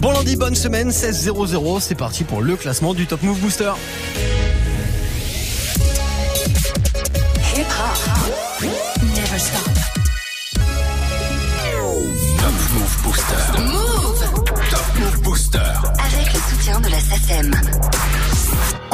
Bon lundi, bonne semaine, 16-0-0, c'est parti pour le classement du Top Move Booster. Hip hop. Never stop. Top Move Booster. Move Top Move Booster. avec le soutien de la SACEM.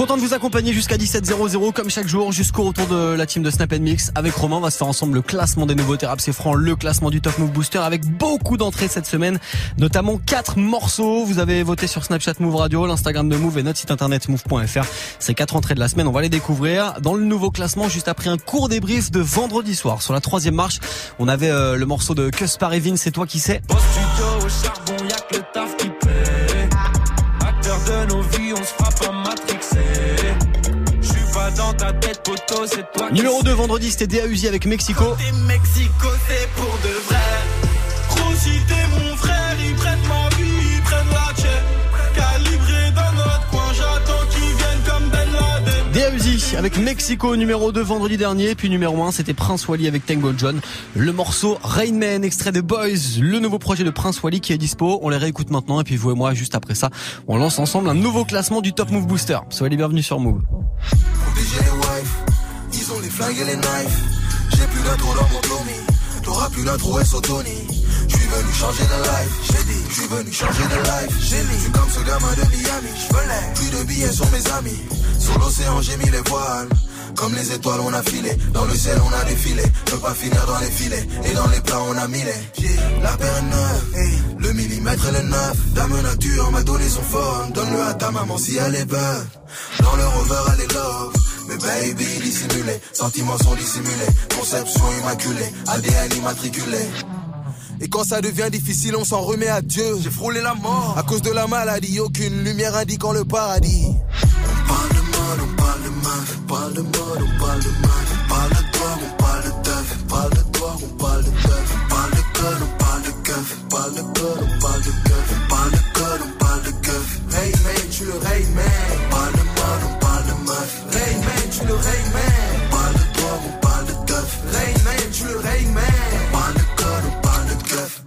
Content de vous accompagner jusqu'à 17.00 comme chaque jour jusqu'au retour de la team de Snap Mix. Avec Romain, on va se faire ensemble le classement des nouveautés rap c'est franc, le classement du Top Move Booster avec beaucoup d'entrées cette semaine, notamment quatre morceaux. Vous avez voté sur Snapchat Move Radio, l'Instagram de Move et notre site internet move.fr. Ces quatre entrées de la semaine, on va les découvrir dans le nouveau classement juste après un court débrief de vendredi soir. Sur la troisième marche, on avait euh, le morceau de Cus Parevin, c'est toi qui sais. C'est toi Numéro 2 vendredi, c'était DA Uzi avec Mexico. Mexico, c'est pour de vrai. Mon frère, ils prennent ma vie, ils prennent la tienne. Calibré dans notre coin, j'attends qu'ils viennent comme Ben Laden. DA Uzi avec Mexico numéro 2 vendredi dernier, puis numéro 1 c'était Prince Wally avec Tango John. Le morceau Rain Man, extrait de Boys, le nouveau projet de Prince Wally qui est dispo. On les réécoute maintenant et puis vous et moi juste après ça, on lance ensemble un nouveau classement du Top Move Booster. Soyez les bienvenus sur Move. Ils ont les flingues et les knives. J'ai plus d'intro dans mon Tommy. T'auras plus d'intro et Tony. J'suis venu changer de life. J'ai dit, j'suis venu changer de life. J'ai mis, j'suis comme ce gamin de Miami. J'venais, plus de billets sur mes amis. Sur l'océan, j'ai mis les voiles. Comme les étoiles, on a filé. Dans le ciel, on a défilé. Ne pas finir dans les filets. Et dans les plats, on a mis les. La paire est neuve. Le millimètre et le neuf. Dame nature m'a donné son phone. Donne-le à ta maman si elle est bonne. Dans le rover, elle est love. Mais baby, dissimulé. Sentiments sont dissimulés. Conception immaculée. ADN immatriculé. Et quand ça devient difficile, on s'en remet à Dieu. J'ai frôlé la mort. À cause de la maladie, aucune lumière indiquant le paradis. On parle de mode, on parle de meuf. On parle de mode, on parle de meuf. On parle de toi, on parle de teuf. On parle de toi, on parle de teuf. On parle de code, on parle de keuf. On parle de code, on parle de keuf. On parle de code, on parle de keuf. Hey man, tu le Ray man. Tu le Ray man. On parle de toi, on parle de teuf. Ray man, tu le Ray man. On parle de code, on parle de keuf.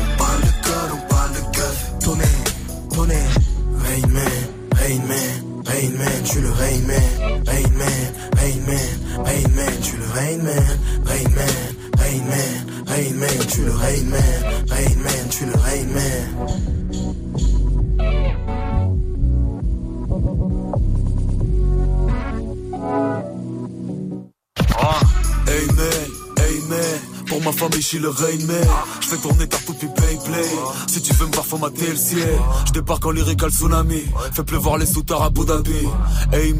On parle de code, on parle de keuf. Tonnerre, tonnerre. Rain Man, Rain Man, Rain Man, tu le Rain Man. Rain Man, Rain Man, Rain Man, tu le Rain Man. Rain Man, Rain Man, Rain Man, tu le Rain Man. Rain Man, tu le Rain Hey man, pour ma famille je suis le Rain Man. Je fais tourner ta poupée play play. Si tu veux me faut mater le ciel. Je débarque en lyrique le tsunami. Fais pleuvoir les soutards à Dhabi.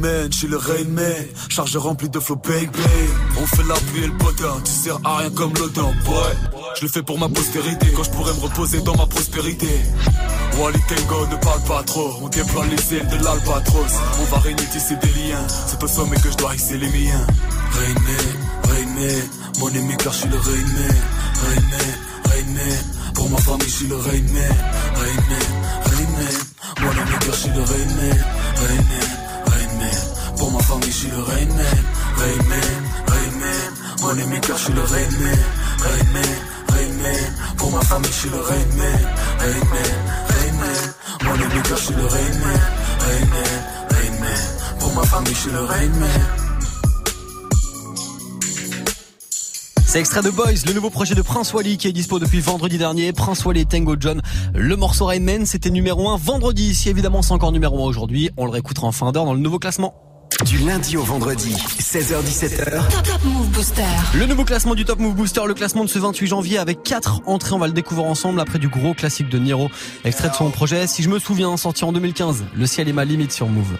Man, je suis le Rain Man. Charge rempli de flow bang bang On fait la pluie et le potin Tu sers à rien comme l'odin boy. Je le fais pour ma postérité. Quand je pourrais me reposer dans ma prospérité. Wally Tango ne parle pas trop. On déploie les ailes de l'albatros. On va régner tisser des liens. C'est au sommet que je dois hisser les miens Rain Man Mon ennemi car je suis le Man, Rain Man Pour ma famille je suis le Man, Rain Man Mon ennemi car je suis le Man, Rain Man Pour ma famille je suis le Man, Rain Man Mon ennemi car je suis le Man, Rain Man Pour ma famille je suis le Man, Rain Man Mon ennemi car je suis le Rain Man Pour ma famille je le Rain C'est extrait de Boys, le nouveau projet de Prince Wally qui est dispo depuis vendredi dernier. Prince Wally et Tango John. Le morceau Rain Man, c'était numéro 1 vendredi. Si évidemment c'est encore numéro 1 aujourd'hui, on le réécoutera en fin d'heure dans le nouveau classement. Du lundi au vendredi, 16h17h. Top Top Move Booster. Le nouveau classement du Top Move Booster, le classement de ce 28 janvier avec 4 entrées. On va le découvrir ensemble après du gros classique de Niro, extrait de son projet. Si je me souviens, sorti en 2015, Le ciel est ma limite sur Move.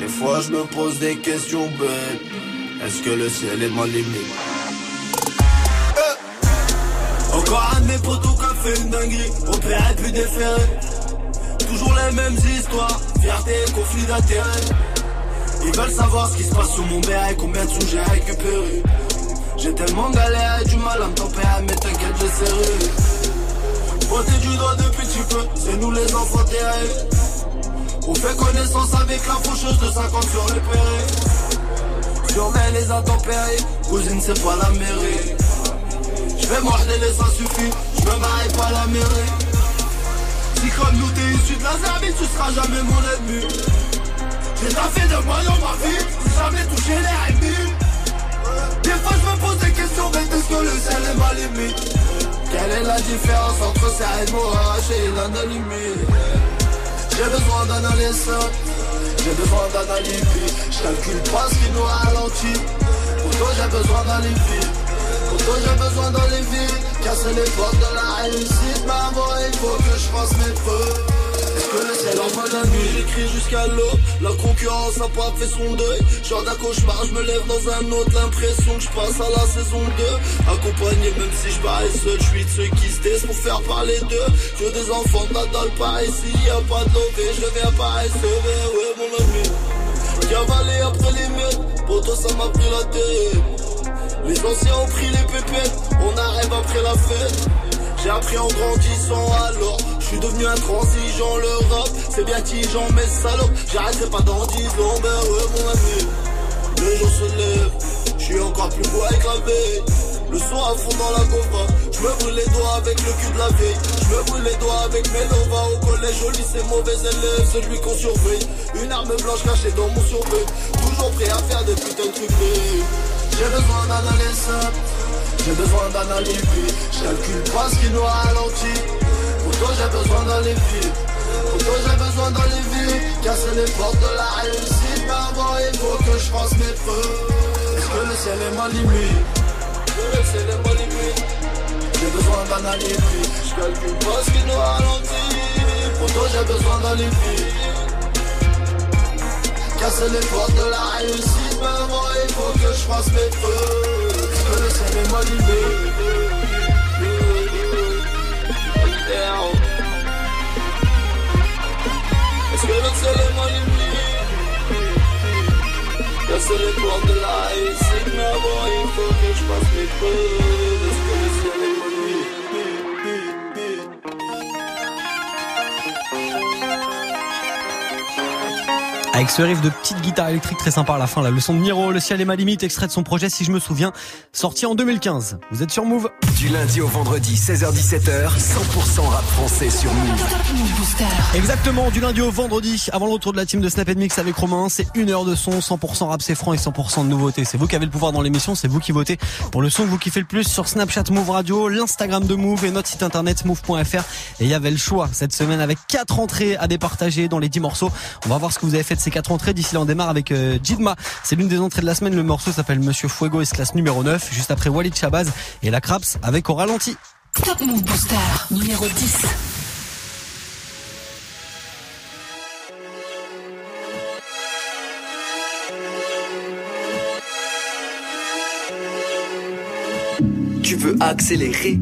Des fois je me pose des questions bêtes. Est-ce que le ciel est ma limite? Encore un de mes potos qui fait une dinguerie. Opéré plus déféré. Toujours les mêmes histoires. Fierté et conflit d'intérêt. Ils veulent savoir ce qui se passe sur mon béret. Combien de sous j'ai récupéré. J'ai tellement galéré, du mal à me tempérer. Mais t'inquiète, j'ai serré. Pointé du doigt depuis petit peu. C'est nous les enfants terribles. On fait connaissance avec la faucheuse de 50 sur le péré. Surveille les intempéries, cousine c'est pas la mairie. Je vais moi je les ça suffit. Je me marie pas la mairie. Si comme nous t'es issu de la Zambie, tu seras jamais mon ennemi. J'ai pas fait de moyens ma vie, j'ai jamais touché les ennemis. Des fois je me pose des questions, mais est-ce que le ciel est ma limite? Quelle est la différence entre ça et moi et l'anonymie J'ai besoin d'analyse, j'ai besoin d'analyse. Je calcule pas ce qui nous ralentit. Pour toi j'ai besoin d'analyse. Pour toi j'ai besoin d'analyse. Casser les portes de la réussite, maman, il faut que je fasse mes preuves. Est-ce que le de nuit? J'écris jusqu'à l'eau La concurrence a pas fait son deuil. Genre d'un cauchemar, je me lève dans un autre. L'impression que je passe à la saison 2 Accompagné même si je parais seul Je suis de ceux qui se taisent pour faire parler d'eux. Je des enfants de Nadal par ici Y'a pas de je deviens paresseux Mais ouais mon ami. Cavaler après les miennes Poto ça m'a pris la tête Les anciens ont pris les pépettes On arrive après la fête. J'ai appris en grandissant alors Je suis devenu intransigeant. Le rap c'est bien tigeant mais salope J'arrêterai pas dans 10 ans. Ben ouais mon ami Le jour se lève Je suis encore plus beau avec la le son à fond dans la gova Je me brûle les doigts avec le cul de la veille. Je me brûle les doigts avec mes novas Au collège au lycée mauvais élève Celui qu'on surveille. Une arme blanche cachée dans mon survêt Toujours prêt à faire des putains de trucs J'ai besoin d'analyse j'ai besoin d'analyse, je calcule pas ce qui nous ralentit. Pour toi j'ai besoin vite, pour toi j'ai besoin d'aller vite. Casser les portes de la réussite, mais avant il faut que je fasse mes preuves. Est-ce que le ciel est ma limite? Le ciel est ma limite? J'ai besoin d'analyse, je calcule pas ce qui nous ralentit. Pour toi j'ai besoin d'aller vite. Casser les portes de la réussite, mais avant faut que je fasse mes preuves que le est motivé Est-ce que le ciel est motivé Casser les portes de la réussite Mais avant il faut que je fasse mes preuves Avec ce riff de petite guitare électrique très sympa à la fin, la leçon de Niro, le ciel est ma limite, extrait de son projet, si je me souviens, sorti en 2015. Vous êtes sur Move Du lundi au vendredi, 16h17h, 100% rap français sur Move. Exactement, du lundi au vendredi, avant le retour de la team de Snap Mix avec Romain, c'est une heure de son, 100% rap c'est franc et 100% de nouveautés. C'est vous qui avez le pouvoir dans l'émission, c'est vous qui votez pour le son que vous kiffez le plus sur Snapchat Move Radio, l'Instagram de Move et notre site internet move.fr. Et il y avait le choix cette semaine avec quatre entrées à départager dans les 10 morceaux. On va voir ce que vous avez fait de ces quatre entrées. D'ici là, on démarre avec euh, Jidma. C'est l'une des entrées de la semaine. Le morceau s'appelle Monsieur Fuego et se classe numéro 9, juste après Walid Chabaz et la Craps avec au ralenti. Top Move Booster. Numéro 10. Tu veux accélérer,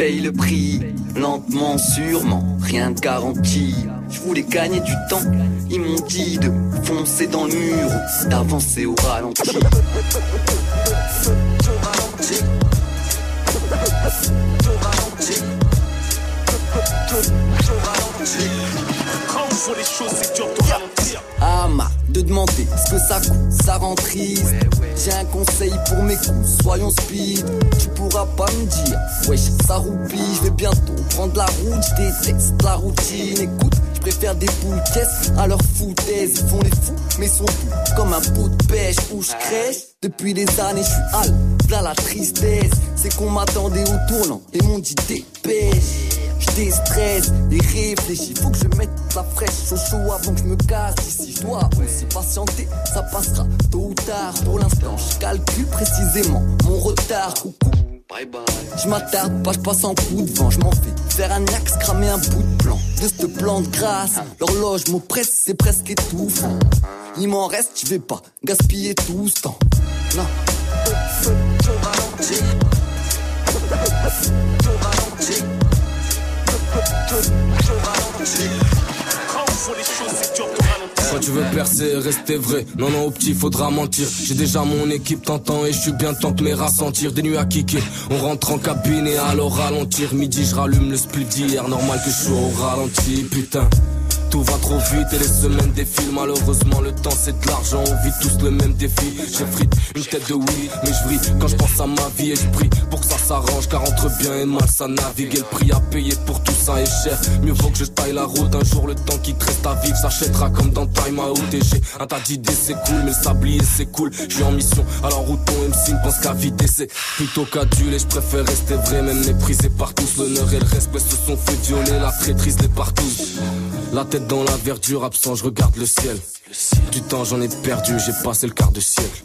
paye le prix, lentement, sûrement, rien de garanti. Je voulais gagner du temps, ils m'ont dit de foncer dans le mur, d'avancer au ralenti. Ah marre de demander ce que ça coûte, ça rentrise. J'ai un conseil pour mes coups, soyons speed. Tu pourras pas me dire, wesh, ça roupille. Je vais bientôt prendre la route, je déteste la routine. Écoute, je préfère des boules à leur foutaise. Ils font les fous, mais sont fous comme un pot de pêche où je crèche. Depuis des années, je suis hal, là la tristesse. C'est qu'on m'attendait au tournant et m'ont dit dépêche. Je déstresse et réfléchis, faut que je mette la fraîche au chaud avant que je me casse ici. Je dois aussi patienter, ça passera tôt ou tard. Pour l'instant, je calcule précisément mon retard. Coucou. Bye bye. Je m'attarde pas, je passe en coup de vent, je m'en fais faire un axe, cramer un bout de plan de ce plan de grâce. L'horloge m'oppresse, c'est presque étouffant. Il m'en reste, je vais pas gaspiller tout ce temps. Non. Quand tu veux percer, rester vrai. Non, non, au petit, faudra mentir. J'ai déjà mon équipe t'entends et je suis bien temps de mes rassentir. Des nuits à kicker. On rentre en cabine et alors ralentir. Midi, je rallume le split d'hier. Normal que je sois au ralenti, putain. Tout va trop vite et les semaines défilent. Malheureusement, le temps c'est de l'argent. On vit tous le même défi. J'ai frite une tête de oui, mais je brille quand je pense à ma vie et je prie pour que ça s'arrange car entre bien et mal ça navigue et le prix à payer pour tout ça est cher. Mieux vaut que je taille la route un jour le temps qui te reste à vivre s'achètera comme dans Time Out et j'ai un tas d'idées c'est cool mais le sablier c'est cool. Je suis en mission alors où ton MC ne pense qu'à vider c'est plutôt qu'aduler je préfère rester vrai même méprisé par tous l'honneur et le respect se sont fait violer la traîtrise les partout. La tête dans la verdure absent je regarde le ciel. Du temps j'en ai perdu j'ai passé le quart de siècle.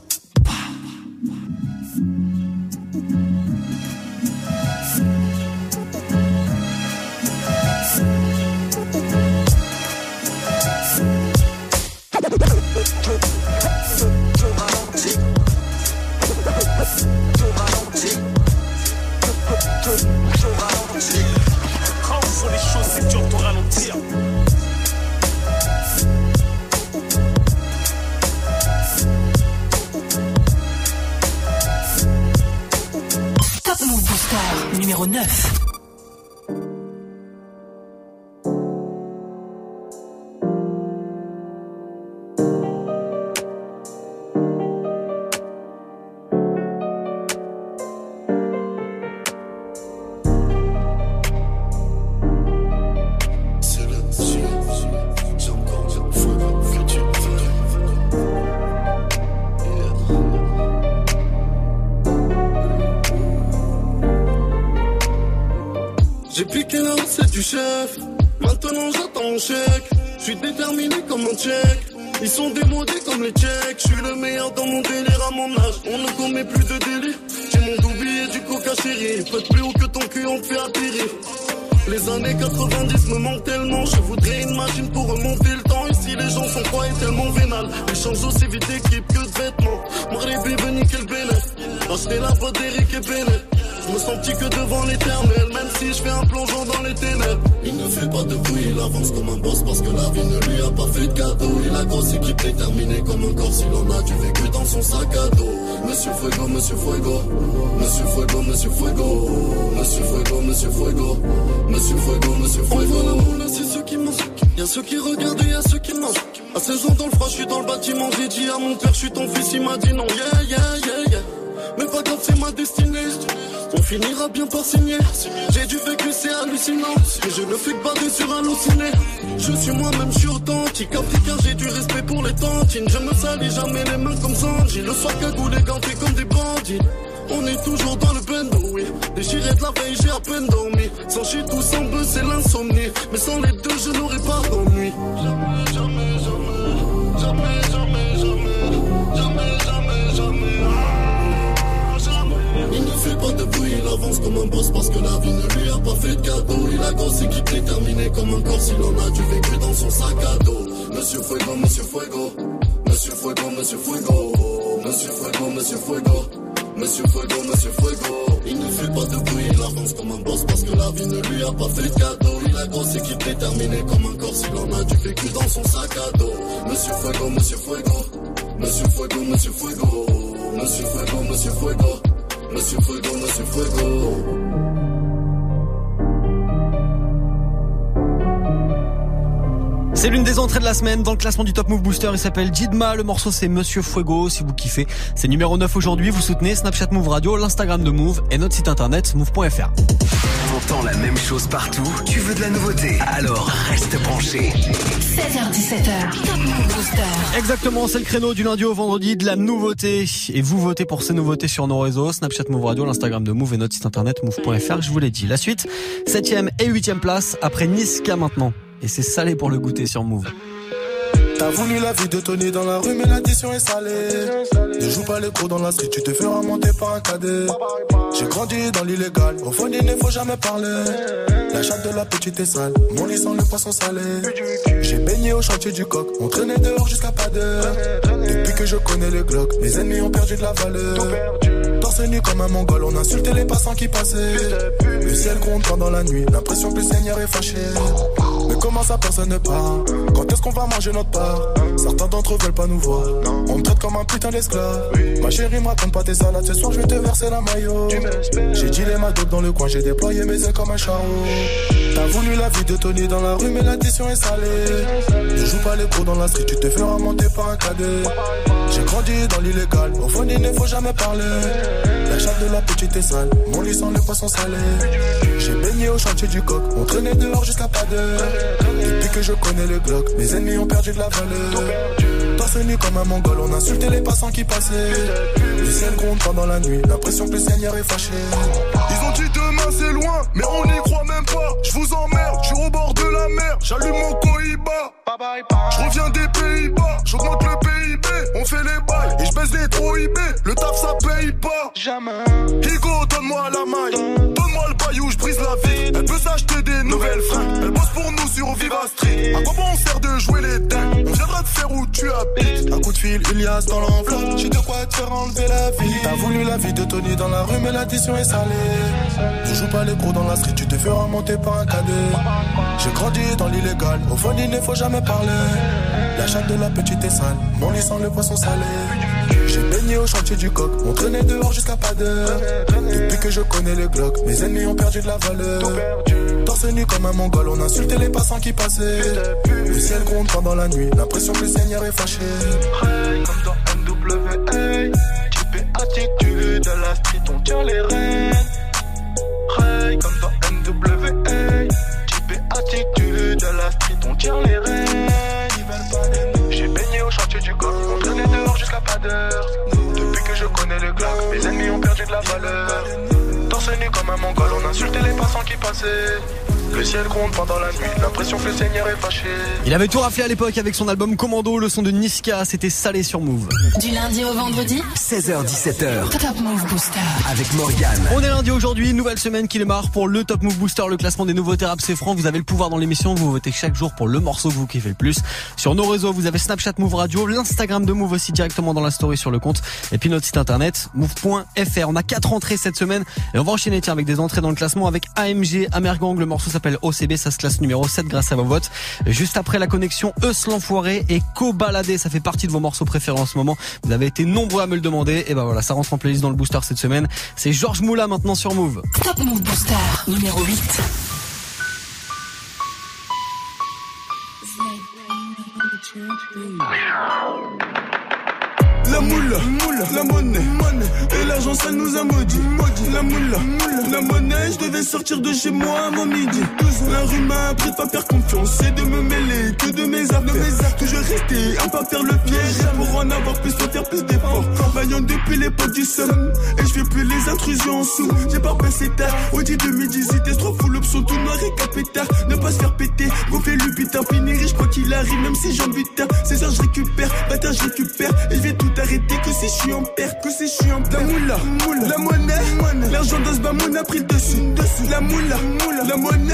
numéro 9. J'ai piqué la recette du chef, maintenant j'attends mon chèque. Je suis déterminé comme un tchèque. Ils sont démodés comme les tchèques. Je le meilleur dans mon délire à mon âge. On ne commet plus de délits. J'ai mon double et du coca chéri. Peut plus haut que ton cul, on te fait atterrir. Les années 90 me manquent tellement. Je voudrais une machine pour remonter le temps. Ici, les gens sont quoi et tellement vénal. Ils changent aussi vite d'équipe que de vêtements. Marley veut niquer le bénéf. Acheter la boîte d'Eric et Bennett. Je me sens petit que devant l'éternel, même si je fais un plongeon dans les ténèbres. Il ne fait pas de bruit, il avance comme un boss parce que la vie ne lui a pas fait de cadeau. Il a grosse équipe déterminée comme un corps, s'il en a du vécu dans son sac à dos. Monsieur Fuego, Monsieur Fuego, Monsieur Fuego, Monsieur Fuego, Monsieur Fuego, Monsieur Fuego, Monsieur Fuego, Monsieur Fuego. On voit c'est ceux qui mangent. Y'a ceux qui regardent et y'a ceux qui mangent. À 16 ans dans le froid, je suis dans le bâtiment. J'ai dit à mon père, je suis ton fils, il m'a dit non. Yeah, yeah, yeah, yeah. Mais pas grave, c'est ma destinée. On finira bien par signer. J'ai du vécu, c'est hallucinant. Et je ne fais bader sur un. Je suis moi-même, je suis authentique. Africain, j'ai du respect pour les tantines. Je me salis jamais les mains comme Sanji. Le soir cagoulé, ganté comme des bandits. On est toujours dans le bendo, oui. Déchiré de la veille, j'ai à peine dormi. Sans chier tout sans buzz, c'est l'insomnie. Mais sans les deux, je n'aurais pas d'ennui. Jamais, jamais. Jamais, jamais, jamais. Il avance comme un boss parce que la vie ne lui a pas fait de cadeau. Il a grosse équipe déterminée comme un corps s'il en a du vécu dans son sac à dos. Monsieur Fuego, Monsieur Fuego, Monsieur Fuego, Monsieur Fuego, Monsieur Fuego, Monsieur Fuego, Monsieur Fuego, Monsieur Fuego. Il ne fait pas de bruit, il avance comme un boss parce que la vie ne lui a pas fait de cadeau. Il a grosse équipe déterminée comme un corps s'il en a du vécu dans son sac à dos. Monsieur Fuego, Monsieur Fuego, Monsieur Fuego, Monsieur Fuego, Monsieur Fuego, Monsieur Fuego. Monsieur Fuego, Monsieur Fuego. C'est l'une des entrées de la semaine dans le classement du Top Move Booster. Il s'appelle Jidma. Le morceau c'est Monsieur Fuego. Si vous kiffez, c'est numéro 9 aujourd'hui. Vous soutenez Snapchat Move Radio, l'Instagram de Move et notre site internet move.fr. T'entends la même chose partout, tu veux de la nouveauté, alors reste branché. 16h17h. Top Move Booster. Exactement, c'est le créneau du lundi au vendredi de la nouveauté. Et vous votez pour ces nouveautés sur nos réseaux, Snapchat Move Radio, l'Instagram de Move et notre site internet move.fr. Je vous l'ai dit. La suite, 7ème et 8ème place après Niska maintenant. Et c'est salé pour le goûter sur Move. T'as voulu la vie de Tony dans la rue, mais l'addition est salée. Ne joue pas les cours dans la street, tu te feras monter par un cadet. J'ai grandi dans l'illégal, au fond il ne faut jamais parler. La chatte de la petite est sale, mon lit sent le poisson salé. J'ai baigné au chantier du coq, on traînait dehors jusqu'à pas d'heure. Depuis que je connais le Glock, mes ennemis ont perdu de la valeur. Torse nu comme un mongol, on insultait les passants qui passaient. Le ciel gronde pendant la nuit, l'impression que le Seigneur est fâché. Comment ça personne ne parle Quand est-ce qu'on va manger notre part Certains d'entre eux veulent pas nous voir. On me traite comme un putain d'esclave. Ma chérie me raconte pas tes salades. Ce soir je vais te verser la maillot. J'ai dit les dope dans le coin. J'ai déployé mes ailes comme un charreau. T'as voulu la vie de Tony dans la rue, mais l'addition est salée. Ne joue pas les pros dans la street, tu te feras monter par un cadet. J'ai grandi dans l'illégal, au fond il ne faut jamais parler. La chatte de la petite est sale, mon lit sans les poissons salés. J'ai au chantier du coq, on traînait dehors jusqu'à pas d'heure. Depuis que je connais le bloc, mes ennemis ont perdu de la valeur. Torse nu comme un mongol, on insultait les passants qui passaient. Le ciel gronde pendant la nuit, l'impression que le Seigneur est fâché. Ils ont dit demain c'est loin, mais on n'y croit même pas. Je vous emmerde, je suis au bord de la mer, j'allume mon cohiba. Je reviens des Pays-Bas, j'augmente le PIB, on fait les bails et je baisse les trop IB. Le taf ça paye pas. Jamais. Higo, donne-moi la maille, donne-moi le baillou, je brise la vie. Elle peut s'acheter des nouvelles fringues, elle bosse pour nous sur Viva Street. À quoi bon on sert de jouer les dingues? On viendra te faire où tu habites. Un coup de fil, Ilias dans l'enveloppe, j'ai de quoi te faire enlever la vie. T'as voulu la vie de Tony dans la rue, mais l'addition est salée. Tu joues pas les gros dans la street, tu te feras monter par un cadet. J'ai grandi dans l'illégal, au fond il ne faut jamais parler. La chatte de la petite est sale, mon sans le poisson salé. J'ai baigné au chantier du coq, on traînait dehors jusqu'à pas d'heure. Depuis que je connais le Glock, mes ennemis ont perdu de la valeur. Torse nu comme un mongol, on insultait les passants qui passaient. Le ciel gronde pendant la nuit, l'impression que le Seigneur est fâché. Comme dans NWA, type attitude, de la street on tient les rênes. Comme dans NWA, les rênes. J'ai baigné au chantier du coq, on traînait dehors jusqu'à pas d'heure. Depuis que je connais le Glock, mes ennemis ont perdu de la valeur. Torse nu comme un mongol, on insultait les passants qui passaient. Le ciel gronde pendant la nuit, l'impression que le Seigneur est fâché. Il avait tout raflé à l'époque avec son album Commando, le son de Niska, c'était salé sur Move. Du lundi au vendredi 16h17h. Top Move Booster. Avec Morgane. On est lundi aujourd'hui, nouvelle semaine qui démarre pour le Top Move Booster, le classement des nouveaux rap c'est franc. Vous avez le pouvoir dans l'émission, vous votez chaque jour pour le morceau que vous kiffez le plus. Sur nos réseaux, vous avez Snapchat Move Radio, l'Instagram de Move aussi directement dans la story sur le compte, et puis notre site internet move.fr. On a quatre entrées cette semaine et on va enchaîner tiens avec des entrées dans le classement avec AMG Amergang. Le morceau s'appelle OCB, ça se classe numéro 7 grâce à vos votes. Juste après la connexion Eus l'enfoiré et Co-Baladé, ça fait partie de vos morceaux préférés en ce moment. Vous avez été nombreux à me le demander et ben voilà, ça rentre en playlist dans le booster cette semaine. C'est Georges Moula maintenant sur Move. Top Move Booster numéro 8. La moula, la monnaie, et l'argent ça nous a maudit. La moula, la monnaie, je devais sortir de chez moi avant midi. La rue m'a appris de pas faire confiance et de me mêler que de mes affaires. Toujours rester à pas faire le piège. Pour en avoir plus, faut faire plus d'efforts. Travaillant depuis l'époque du somme, et je fais plus les intrusions en sous. J'ai pas passé tard, Audi 2018, t'es trop fou, l'option tout noir et capétard. Ne pas se faire péter, gonfler le putain, finir riche quoi qu'il arrive, même si j'en tard. C'est ça, je récupère, bâtard, je récupère, et je vais tout arrêter que si je suis en perte, que si je suis en perte. La moula, la monnaie, l'argent dans ce a pris le dessus. La moula, la monnaie,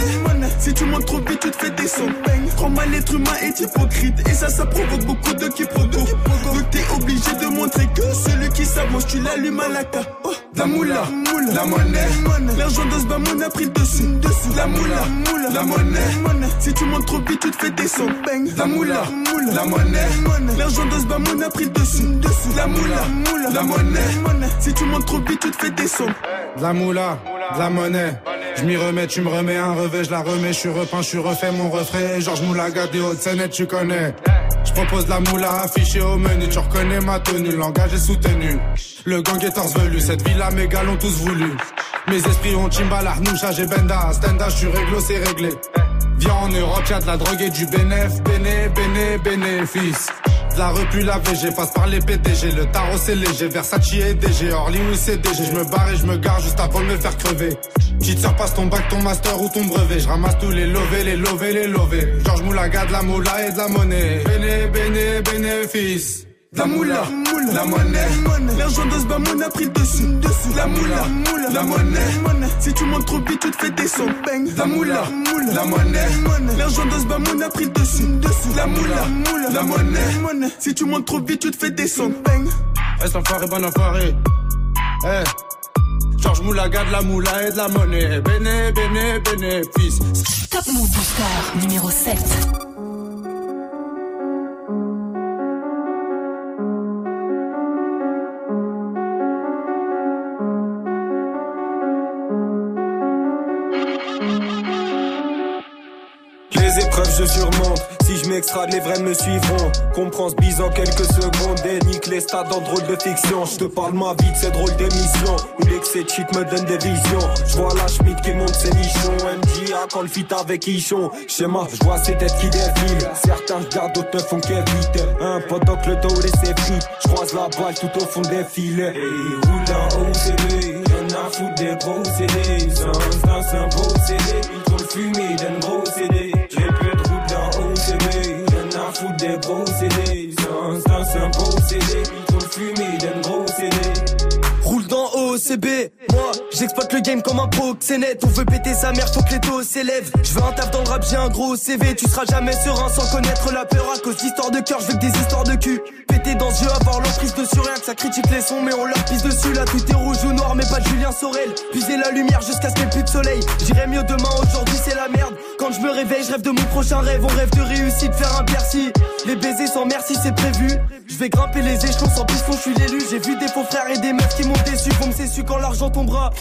si tu montes trop vite, tu te fais descendre. Prends mal l'être humain est hypocrite, et ça, ça provoque beaucoup de quiproquos. Donc t'es obligé de montrer que celui qui s'avance, tu l'allumes à la ca. Oh, la moula, la monnaie, l'argent dans ce a pris le dessus. La moula, la monnaie, si tu montes trop vite, tu te fais descendre. La moula, la monnaie, l'argent dans ce a pris le dessus, dessus. La moula, la monnaie, si tu montes trop vite, tu te fais descendre. De la moula, de la monnaie. Je m'y remets, tu me remets un revêt, je la remets, je suis repeint, je suis refait mon refrain. Georges Moulaga des Hautes-Seine, tu connais. Je propose la moula affichée au menu, tu reconnais ma tenue, langage est soutenu. Le gang est torse velu, cette villa mes gars l'ont tous voulu. Mes esprits ont Chimbala, Noucha, j'ai Benda, Stenda, je suis réglo, c'est réglé. Viens en Europe, y'a de la drogue et du bénéf, béné, béné, bénéfice. La repu la VG, passe par les PDG, le tarot c'est léger, Versace et DG, Orly oui c'est DG, je me barre et je me gare juste avant de me faire crever. Petite passe ton bac, ton master ou ton brevet, je ramasse tous les lovés, les lovés, les lovés. Georges Moulaga, de la moula et de la monnaie. Béné, béné, bénéfice. La moula, la monnaie, l'argent de ce bas a pris le dessus, dessus. La moula, la monnaie, si tu montes trop vite, tu te fais descendre. La moula, la monnaie, l'argent de ce bas a pris le dessus, dessus. La moula, la monnaie, si tu montes trop vite, tu te fais descendre. Reste enfoiré, bon enfoiré. Eh. Georges Moulaga de la moula et de la monnaie. Béné, béné, bénéfice. Top Move Booster numéro 7. Je Si je m'extrade les vrais me suivront. Comprends ce bise en quelques secondes Et nique les stades en drôle de fiction. Je te parle ma vie de ces drôles d'émissions Où l'excès de shit me donne des visions. Je vois la Schmidt qui monte ses nichons. MJA quand le fit avec Ichon. Schéma, je vois ces têtes qui défilent. Certains regardent, d'autres ne font qu'éviter. Un pendant que le dos laisse frites Je croise la balle tout au fond des filets. Et roule en OCD Y'en a foutre des gros Sans un beau CD Ils fumer d'un gros Gros CD Sans dans un beau CD Ils trop fumer d'un gros CD OCB, moi j'exploite le game comme un proxénète. On veut péter sa mère, faut que les taux s'élèvent Je veux un taf dans le rap, j'ai un gros CV Tu seras jamais serein sans connaître la peur. À cause de cœur, je veux que des histoires de cul. Péter dans ce jeu, avoir l'emprise dessus Rien que ça critique les sons, mais on leur pisse dessus. Là tout est rouge ou noir, mais pas de Julien Sorel. Puiser la lumière jusqu'à ce qu'il n'y ait plus de soleil. J'irai mieux demain, aujourd'hui c'est la merde. Quand je me réveille, je rêve de mon prochain rêve. On rêve de réussite, faire un Bercy. Les baisers sans merci, c'est prévu vais grimper les échelons sans piston, je suis l'élu J'ai vu des faux frères et des meufs qui m'ont déçu Vont me su quand l'argent tombera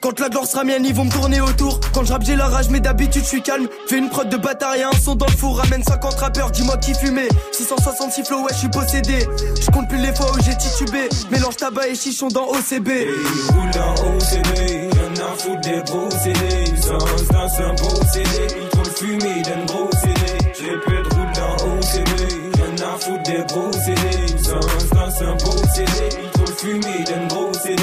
quand la gloire sera mienne, ils vont me tourner autour. Quand je rappe, j'ai la rage, mais d'habitude, je suis calme. Fais une prod de bâtard et un son dans le four. Ramène 50 rappeurs, dis-moi qui fumait. 666 flow, ouais, je suis possédé. Je compte plus les fois où j'ai titubé. Mélange tabac et chichon dans OCB. Ils roulent en OCD Y'en a foutre des CD Sans dans un CD Ils trop le fumer un beau CD Ils trop le fumer d'un gros CD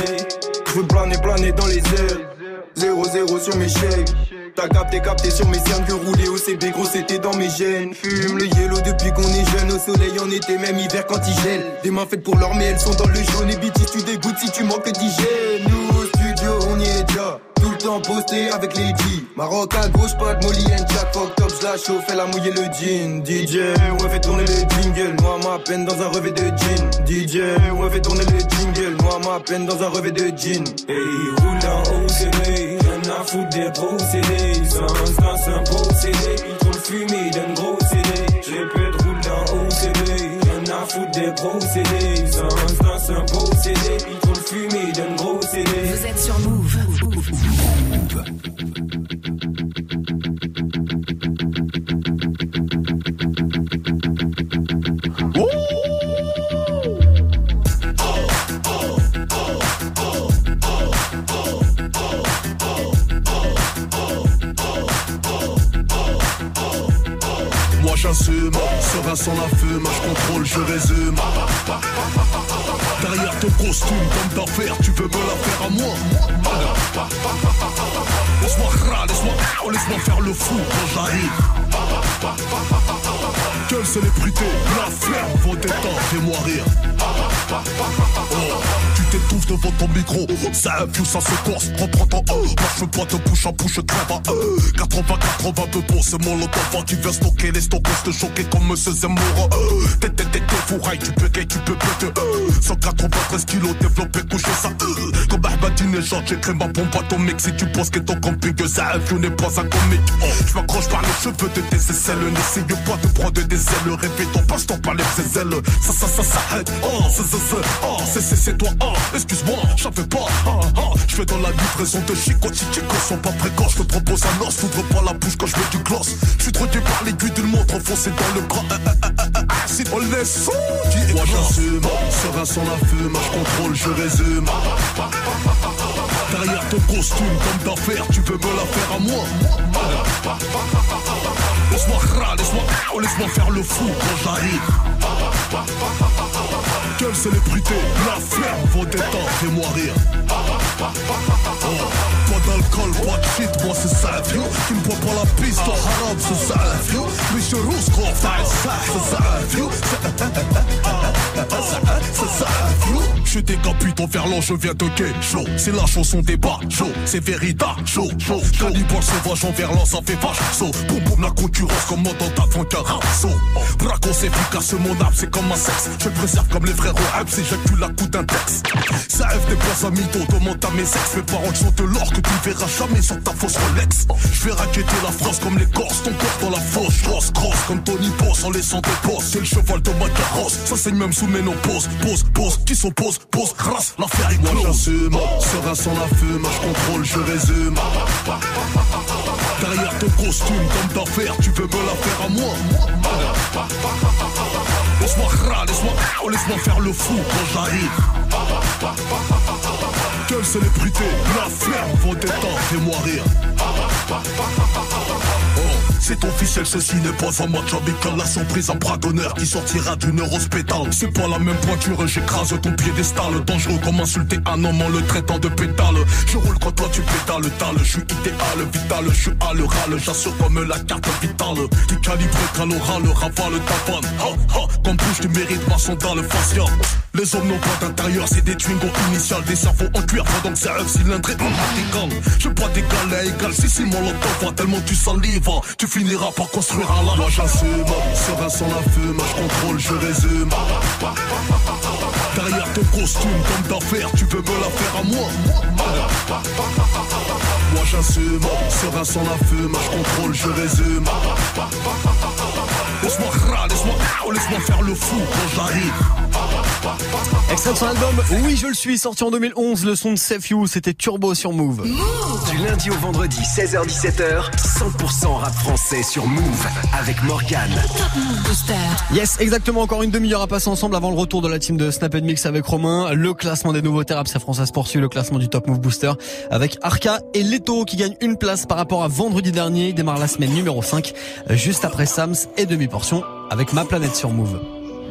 Je veux planer, planer dans les airs. 0-0 sur mes chèques. T'as capté, capté sur mes cernes que rouler au CB, gros c'était dans mes gènes. Fume le yellow depuis qu'on est jeune, au soleil en été, même hiver quand il gèle. Des mains faites pour l'or, mais elles sont dans le jaune. Et BT, tu dégoûtes si tu manques d'hygiène. Nous au studio, on y est déjà. Temps posté avec les. Maroc à gauche, pas de Molly and Jack. Fuck top, je la chauffe, elle a mouillé le jean. DJ, ouais, fait tourner le jingle. Moi, ma peine dans un revêt de jean. DJ, ouais, fait tourner le jingle. Moi, ma peine dans un revêt de jean. Ils roulent en OCD Y'en a foutre des procédés Sans dans un Ils trop le fumer d'un gros CD J'ai peu de roule dans OCD Y'en a foutre des procédés Sans dans un beau CD j'assume, serein sans la fume, je contrôle, je résume. Derrière ton costume, comme d'affaires, tu veux me la faire à moi. Laisse-moi rah, laisse-moi laisse-moi faire le fou quand j'arrive. Quelle célébrité, la ferme, vos détentes, fais-moi rire. Oh, t'étouffes devant ton micro, ça infuse, ça se corse, reprends ton veux pas te bouche à bouche, crève à euh. 80-80 peu bon, c'est mon lot d'enfant qui vient stocker les stockers, te choquer comme Monsieur Zemmour. Euh. Fourraille, tu gay, tu peux péter. Euh. 193 kilos développé, couché ça. Euh. Comme Ahmadinejad, j'écris ma bombe atomique. Si tu penses que ton camping, ça infuse, n'est pas un comique. Oh. Je m'accroche par les cheveux de tes aisselles, n'essaye pas de prendre des ailes. Rêver ton passe-temps par les ailes. Ça, ça, ça, ça aide. Oh, c'est, c'est, oh, c'est, c'est, toi. Oh, excuse-moi, j'en fais pas. Oh, oh. Je fais dans la livraison de chico, chico, sont pas précoces. Je te propose un os, t'ouvres pas la bouche quand je mets du gloss. Je suis drogué par l'aiguille d'une montre enfoncée dans le bras. Euh, euh, euh, euh, euh, si on laisse Moi j'assume, serein sans la fume, je contrôle, je résume. Derrière ton costume, comme d'affaires, tu veux me la faire à moi. Laisse-moi laisse-moi oh, laisse-moi faire le fou quand j'arrive. Quelle célébrité, la ferme, vos fais-moi rire. Oh, pas d'alcool, pas de shit, moi c'est ça, vieux. Tu me pas la piste, toi haram, c'est ça, vieux. Mais je rousse, gros, c'est ça, c'est ça, vieux. C'est ça, vieux. Je décapite en verlan, je viens de gay chaud. C'est la chanson des bas chaud, c'est véritable chaud, chaud. Calibre sauvage en verlan, ça fait vache saut. Boum boum la concurrence comme dans ta Carasso. Bracos efficace, mon âme, c'est comme un sexe. Je préserve comme les au si j'accule la coup d'un texte. Ça F des places à mytho, demande à mes ex. Mes paroles sont de l'or que tu verras jamais sur ta fausse Rolex. Je vais raqueter la France comme les Corses, ton corps dans la fosse. Grosse, grosse, comme Tony Boss en laissant des postes. C'est le cheval de ma carrosse, ça saigne même sous mes pose, pose, pose, qui s'oppose, pose, grâce, l'affaire est close. Moi j'assume, serein sans la fume, je contrôle, je résume. Derrière ton costume, comme d'affaires, tu veux me la faire à moi. Laisse-moi laisse-moi, laisse-moi faire le fou quand j'arrive. Quelle célébrité, la ferme, vos détentes, fais-moi rire. C'est officiel, ceci n'est pas un match amical La surprise en bras d'honneur qui sortira d'une pétale C'est pas la même pointure, j'écrase ton piédestal. Dangereux comme insulter un homme en le traitant de pétale. Je roule quand toi tu pétales, tal Je suis idéal, vital, je suis à l'oral. J'assure comme la carte vitale. T'es calibré qu'à l'oral, rafale ta panne. Ha ha, comme bouche tu mérites ma le facial Les hommes n'ont pas d'intérieur, c'est des twingos initiales. Des cerveaux en cuir que c'est un cylindré en Je pas d'égal à égal, si si mon l'entend tellement tu salives. Tu finira par construire un Moi j'assume, serein sans la fume, je contrôle, je résume. Derrière ton costume, comme d'affaires, tu veux me la faire à moi. Moi j'assume, serein sans la fume, je contrôle, je résume. Laisse-moi laisse-moi laisse-moi faire le fou quand j'arrive. Extrait de son album Oui je le suis sorti en 2011 Le son de Seth You c'était Turbo sur Move. Du lundi au vendredi 16h17h 100% rap français sur Move Avec Morgan Yes exactement encore une demi-heure à passer ensemble Avant le retour de la team de Snap Mix avec Romain. Le classement des nouveaux rap c'est français poursuit le classement du Top Move Booster Avec Arca et Leto qui gagnent une place par rapport à vendredi dernier. Il démarre la semaine numéro 5 Juste après Sams et demi-portion Avec Ma Planète sur Move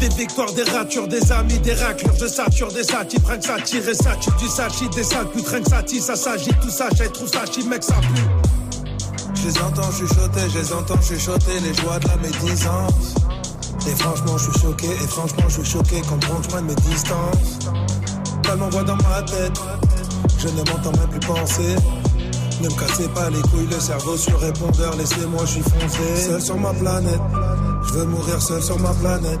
des victoires, des ratures, des amis, des raclures, de sature, des satis, prennent ça tire et ça du sachi, des sales putes, que ça ça s'agit, tout ça, j'ai trop ça mec, ça pue. Je les entends chuchoter, je les entends chuchoter, les joies de la médisance. Et franchement, je suis choqué, et franchement, je suis choqué quand je de mes distances. Pas m'envoie dans ma tête, je ne m'entends même plus penser. Ne me cassez pas les couilles, le cerveau sur répondeur, laissez-moi, je suis foncé. Seul sur ma planète, je veux mourir seul sur ma planète.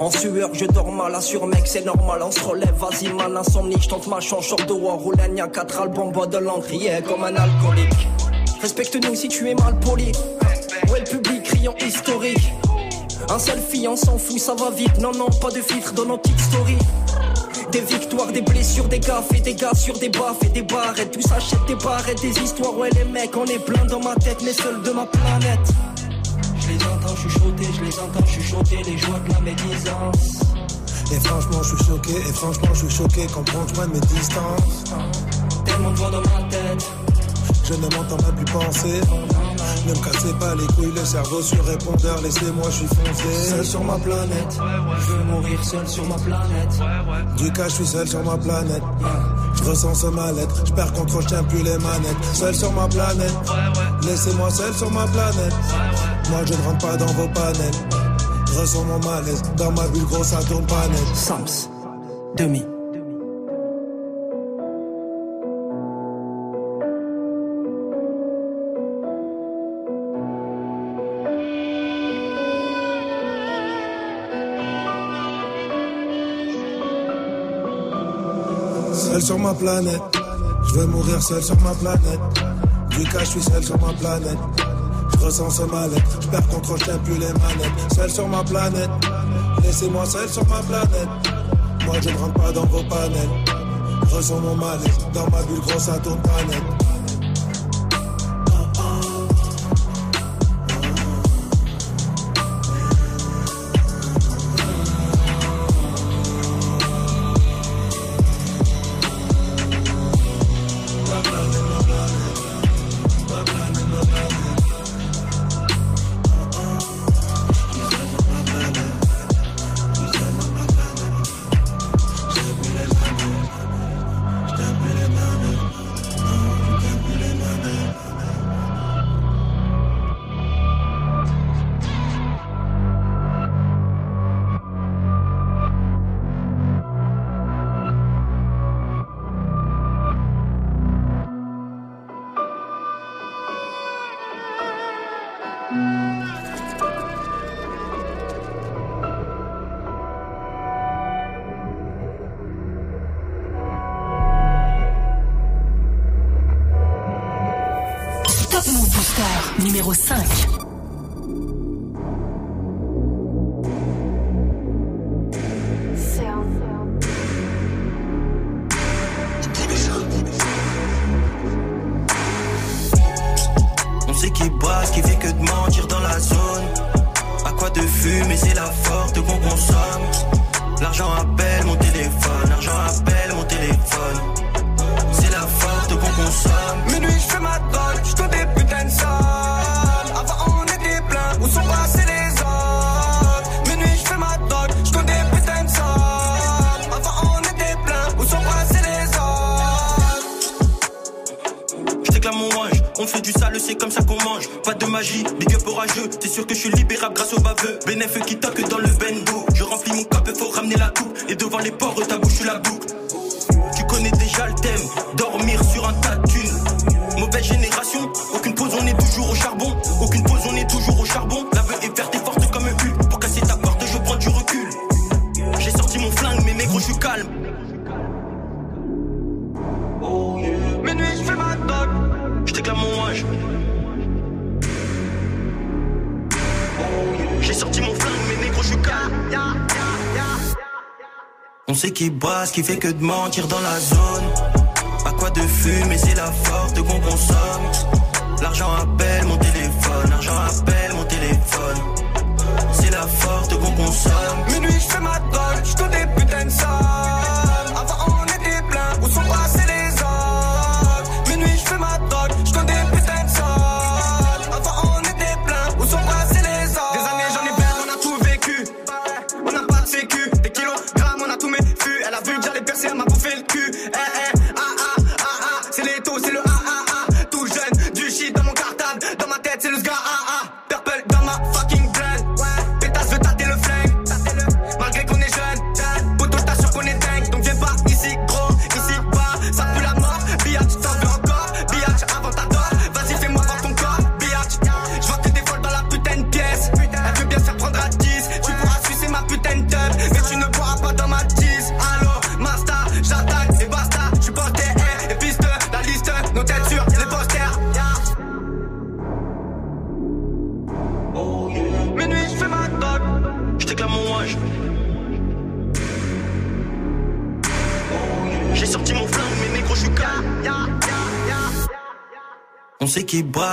En sueur, je dors mal, assure mec, c'est normal, on se relève, vas-y mal, insomnie, je tente ma chance, short de war, roule un 4 albums, bois de l'encrier comme un alcoolique. Respecte-nous si tu es mal poli. Ouais, le public criant historique. Un selfie, on s'en fout, ça va vite. Non, non, pas de filtre dans nos petites. Des victoires, des blessures, des gaffes et des gars sur des baffes et des barrettes. Tout s'achète des barrettes, des histoires. Ouais, les mecs, on est plein dans ma tête, mais seul de ma planète. Je les entends chuchoter, je les entends chuchoter, les joies de la médisance. Et franchement, je suis choqué, et franchement, je suis choqué quand je de mes distances. Tellement de voix dans ma tête. Je ne m'entends même plus penser. Ne me cassez pas les couilles, le cerveau sur répondeur, laissez-moi, je suis foncé. Seul sur ma planète. Je veux mourir seul sur ma planète. Du cas, je suis seul sur ma planète. Je ressens ce mal-être, je perds contrôle, je tiens plus les manettes. Seul sur ma planète. Laissez-moi seul sur ma planète. Moi, je ne rentre pas dans vos panels. Je ressens mon malaise. Dans ma bulle, gros, ça tourne pas net. Sams. Demi. seul sur ma planète. Je vais mourir seul sur ma planète. Du cas, je suis seul sur ma planète. Je ressens ce mal-être. Je perds contrôle, je plus les manettes. Seul sur ma planète. Laissez-moi seul sur ma planète. Moi, je ne rentre pas dans vos panels. Je ressens mon mal-être. Dans ma bulle, grosse à ton planète. 05 que de mentir dans la zone.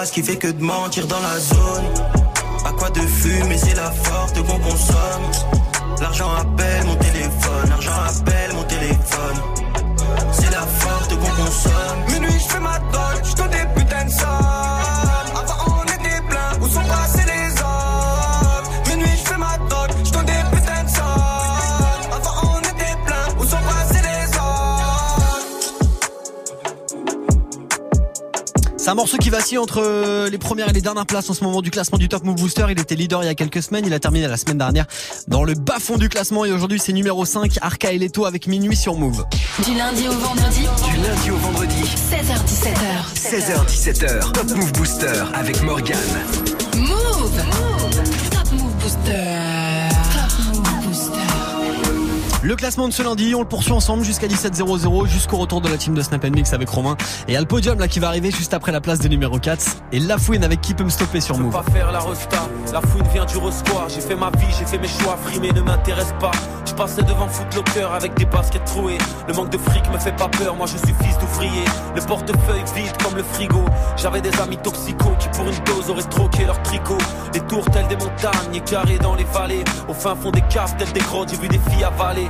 ce qui fait que de mentir dans la zone. un morceau qui vacille entre euh, les premières et les dernières places en ce moment du classement du Top Move Booster. Il était leader il y a quelques semaines. Il a terminé la semaine dernière dans le bas fond du classement. Et aujourd'hui, c'est numéro 5, Arca et Leto avec Minuit sur Move. Du lundi au vendredi. Du lundi au vendredi. 16h17h. 16h17h. Top Move Booster avec Morgane. Move! Le classement de ce lundi, on le poursuit ensemble jusqu'à 17.00, jusqu'au retour de la team de Snap Mix avec Romain. Et il y a le podium là qui va arriver juste après la place de numéro 4. Et La Fouine avec qui peut me stopper sur Move. pas faire la resta, la fouine vient du Roscoe. J'ai fait ma vie, j'ai fait mes choix, frimer ne m'intéresse pas. Je passais devant Footlocker avec des baskets trouées. Le manque de fric me fait pas peur, moi je suis fils d'ouvrier. Le portefeuille vide comme le frigo. J'avais des amis toxicaux qui pour une dose auraient troqué leur tricot. Des tours telles des montagnes, carrés dans les vallées. Au fin fond des caves telles des grottes, j'ai vu des filles avaler.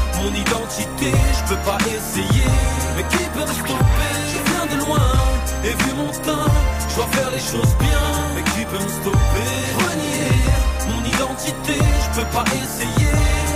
mon identité, je peux pas essayer, mais qui peut me stopper? Je viens de loin, et vu mon teint, je dois faire les choses bien, mais qui peut me stopper? Mon identité, je peux pas essayer,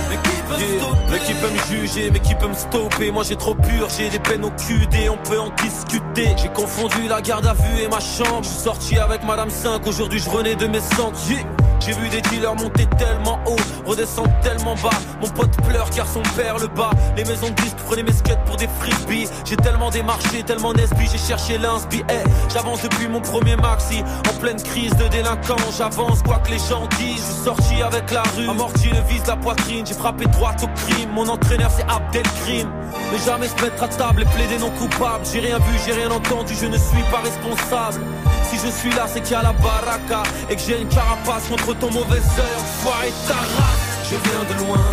mais qui peut me stopper Mais qui peut me juger, mais qui peut me stopper? Moi j'ai trop pur, j'ai des peines au QD, on peut en discuter J'ai confondu la garde à vue et ma chambre Je suis sorti avec Madame 5, aujourd'hui je renais de mes Yeah. J'ai vu des dealers monter tellement haut, redescendre tellement bas. Mon pote pleure car son père le bat. Les maisons de disques prenaient mes skates pour des frisbees. J'ai tellement démarché, tellement nesbi, j'ai cherché l'inspi. Eh, j'avance depuis mon premier maxi. En pleine crise de délinquance, j'avance quoi que les gens disent. Je suis sorti avec la rue, amorti le vise la poitrine. J'ai frappé droite au crime. Mon entraîneur c'est Abdelkrim. Mais jamais se mettre à table et plaider non coupable. J'ai rien vu, j'ai rien entendu, je ne suis pas responsable. Si je suis là, c'est qu'il y a la baraka et que j'ai une carapace contre ton mauvais œil. Enfoiré ta race. Je viens de loin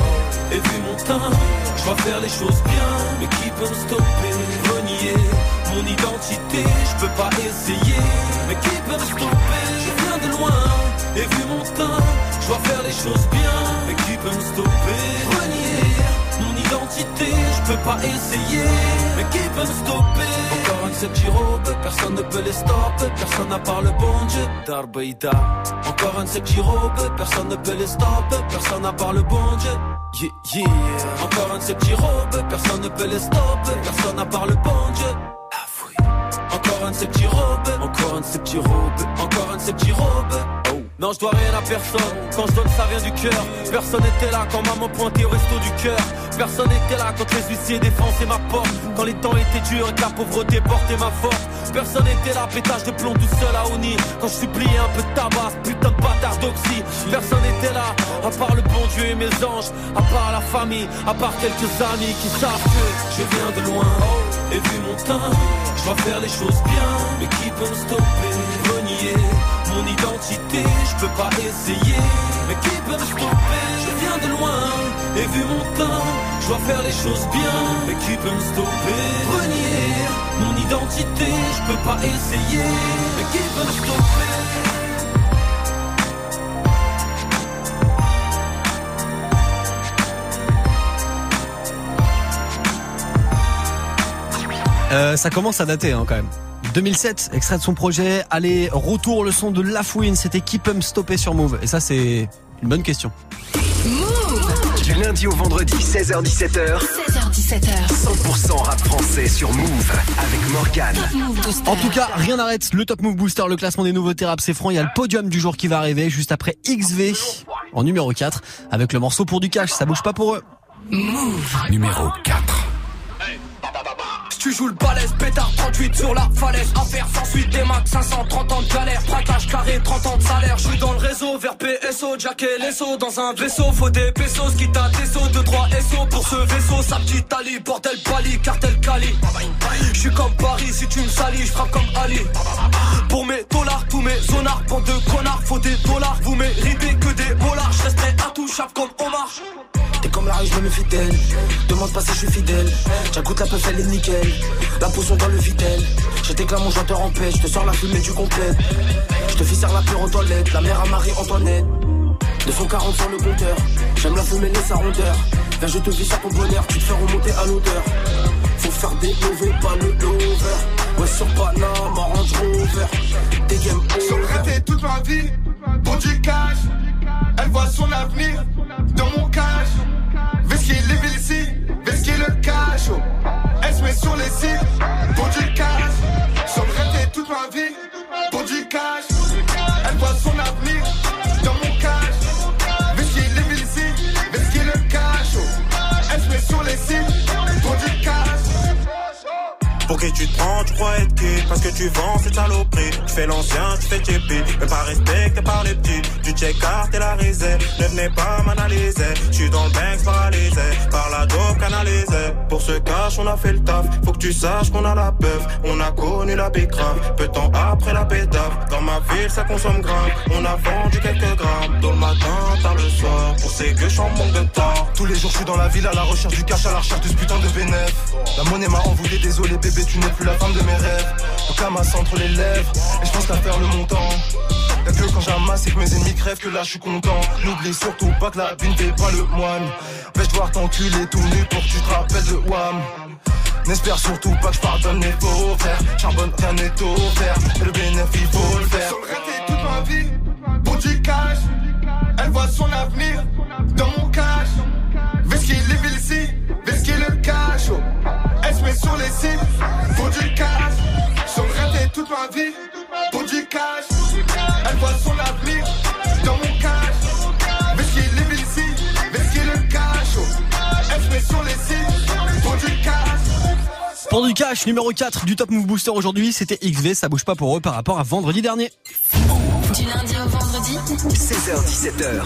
et vu mon teint, je dois faire les choses bien. Mais qui peut me stopper? Renier mon identité, je peux pas essayer. Mais qui peut me stopper? Je viens de loin et vu mon teint, je dois faire les choses bien. Mais qui peut me stopper? Renier mon identité, je peux pas essayer. Mais qui peut me stopper? Encore un sept robe, personne ne peut les stopper. Personne n'a part le bon Dieu. Darbeida. Encore un sept robe, personne ne peut les stopper. Personne n'a part le bon Dieu. Yeah, yeah. Encore un sept robe, personne ne peut les stopper. Personne n'a part le bon Dieu. Encore un de ces petits robes, encore un de ces petits robes, encore un de ces petits robes. Oh. Non, je dois rien à personne. Quand je donne, ça vient du cœur. Personne n'était là quand maman pointait au resto du cœur. Personne n'était là quand les huissiers défonçaient ma porte. Quand les temps étaient durs et que la pauvreté portait ma force. Personne n'était là, pétage de plomb tout seul à Oni. Quand je suppliais un peu de tabac, putain de bâtard d'oxy. Personne n'était là, à part le bon Dieu et mes anges. À part la famille, à part quelques amis qui savent que je viens de loin. Et vu mon teint, je dois faire les choses bien. Mais qui peut me stopper Renier mon identité, je peux pas essayer. Mais qui peut me stopper Je viens de loin, et vu mon teint, je dois faire les choses bien. Mais qui peut me stopper? Renier mon identité, je peux pas essayer. Mais qui peut me stopper? Euh, ça commence à dater hein, quand même. 2007, extrait de son projet. Allez, retour le son de La Fouine. C'était qui peut me stopper sur Move Et ça, c'est une bonne question. Du lundi au vendredi, 16h17h. 16h17h. 100% rap français sur Move avec Morgan. En tout cas, rien n'arrête le Top Move Booster, le classement des nouveautés rap, c'est franc. Il y a le podium du jour qui va arriver juste après XV en numéro 4 avec le morceau pour du cash. Ça bouge pas pour eux. Move. Numéro 4. Tu joues le balèze, pétard 38 sur la falaise. Affaire sans suite, des max 530 ans de galère. Braquage carré, 30 ans de salaire. Je suis dans le réseau, vers PSO, Jack et Lesso Dans un vaisseau, faut des pesos. À tes sauts, 2, 3 SO Pour ce vaisseau, sa petite Ali Bordel pali, cartel Cali. Je suis comme Paris, si tu me salis, je frappe comme Ali. Pour mes dollars, tous mes zonards Bande de connards, faut des dollars. Vous méritez que des dollars Je resterai intouchable comme Omar T'es comme la rue, je me méfie d'elle. Demande pas si je suis fidèle. J'agoute la peuf, elle est nickel. La potion dans le vitel. Je t'éclame mon chanteur en paix. Je te sors la fumée du complète. Je te fissère la pure aux toilettes. La mère à Marie-Antoinette. 240 sur le compteur. J'aime la fumée, laisse sa rondeur. Viens, je te vis sur ton bonheur. Tu te fais remonter à l'odeur. Faut faire des mauvais, pas le lover. Ouais, sur Panama, Range Rover. Des game Vesquer les le cachot. Elle se met sur les sites pour du cash. J'en rêvais toute ma vie pour du cash. Elle voit son avenir dans mon cash. Vesquer les villes vesquer le cachot. Elle se met sur les sites pour du cash. Pour qui tu te prends, tu crois être qui? Parce que tu vends cette saloperie Tu fais l'ancien, tu fais tchépi Mais pas respecté par les petits Tu check-art et la réserve Ne venez pas m'analyser Je suis dans le bank, on a fait le taf. Faut que tu saches qu'on a la peuf. On a connu la grave. Peu de temps après la pétave. Dans ma ville, ça consomme grave. On a vendu quelques grammes. Dans le matin, tard le soir. Pour ces que je en manque de temps. Tous les jours, je suis dans la ville à la recherche du cash, à la recherche de ce putain de bénéf. La monnaie m'a envoyé, désolé bébé, tu n'es plus la femme de mes rêves. Le camas entre les lèvres, et je pense qu'à faire le montant. Y'a que quand j'amasse et que mes ennemis crèvent que là je suis content? N'oublie surtout pas que la vie ne fait pas le moine. Vais-je devoir t'enculer tout nu pour que tu te rappelles de Wam. N'espère surtout pas que je pardonne les faux frères. Charbonne, rien n'est offert. Et le bénéfice, il faut le faire. Toute ma vie, pour du cash. Elle voit son avenir dans mon cash. Vest qu'il est ici, vest qu'il le cash. Elle se met sur les cibles pour du cash. Sur toute ma vie, Pour du cash, numéro 4 du Top Move Booster aujourd'hui, c'était XV, ça bouge pas pour eux par rapport à vendredi dernier. Du lundi au vendredi 16h17h.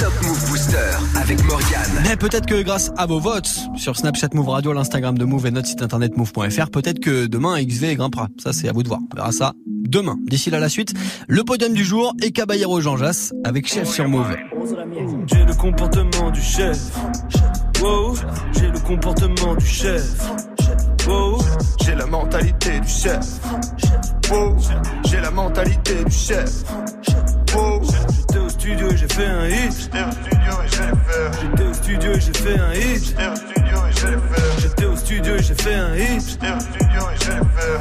Top Move Booster avec Morgane. Mais peut-être que grâce à vos votes sur Snapchat Move Radio, l'Instagram de Move et notre site internet move.fr, peut-être que demain XV grimpera. Ça c'est à vous de voir. On verra ça demain. D'ici là la suite, le podium du jour et Caballero Jean Jass avec Chef sur Move. J'ai le comportement du chef. Wow, j'ai le comportement du chef. Wow, J'ai la mentalité du chef. Wow. J'ai la mentalité du chef. Wow. J'étais au studio et j'ai fait un hit. J'étais au studio et j'ai fait un hit. J'étais au studio et j'ai fait un hit.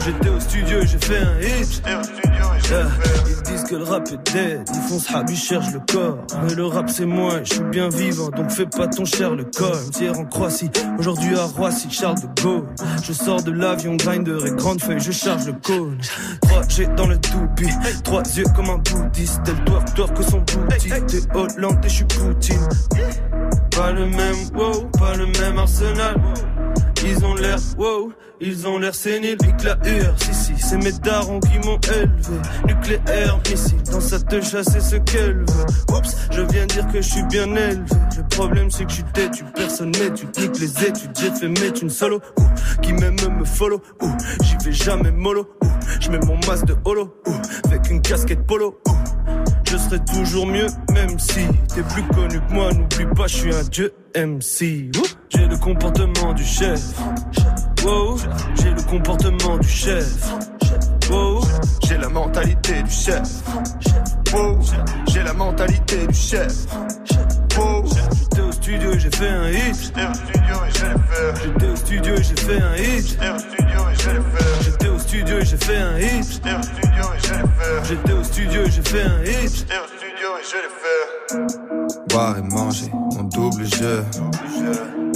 J'étais au studio et j'ai fait un hit. Yeah. Ils disent que le rap est dead, ils font ce rap, ils cherchent le corps. Mais le rap c'est moi, je suis bien vivant, donc fais pas ton cher le corps. Hier en Croatie, aujourd'hui à Roissy, Charles de Gaulle. Je sors de l'avion, grinder et grande feuille, je charge le cône. 3G dans le toupie, trois yeux comme un bouddhiste. Elle doit tort que son bouti. T'es Hollande et je suis Poutine. Pas le même wow, pas le même arsenal. Ils ont l'air wow, ils ont l'air séniles. La hur, si si, c'est mes darons qui m'ont élevé. Nucléaire, missile, dans sa te chasser ce qu'elle veut. Oups, je viens dire que je suis bien élevé. Le problème c'est que je suis têtu, personne tu niques les études. J'ai fait mettre une solo, ouh, qui même me follow, ouh, j'y vais jamais mollo, ouh, je mets mon masque de holo, ouh, avec une casquette polo, ouh. Je serai toujours mieux, même si t'es plus connu que moi. N'oublie pas, je suis un dieu MC. J'ai le comportement du chef. J'ai le comportement du chef. J'ai la mentalité du chef. J'ai la mentalité du chef. Wow. J'étais au studio et j'ai fait un hit. J'étais au studio et j'ai fait un hit. J'étais au studio et j'ai fait un hit. J'étais au studio et j'ai fait un hit. Boire et manger, mon double jeu.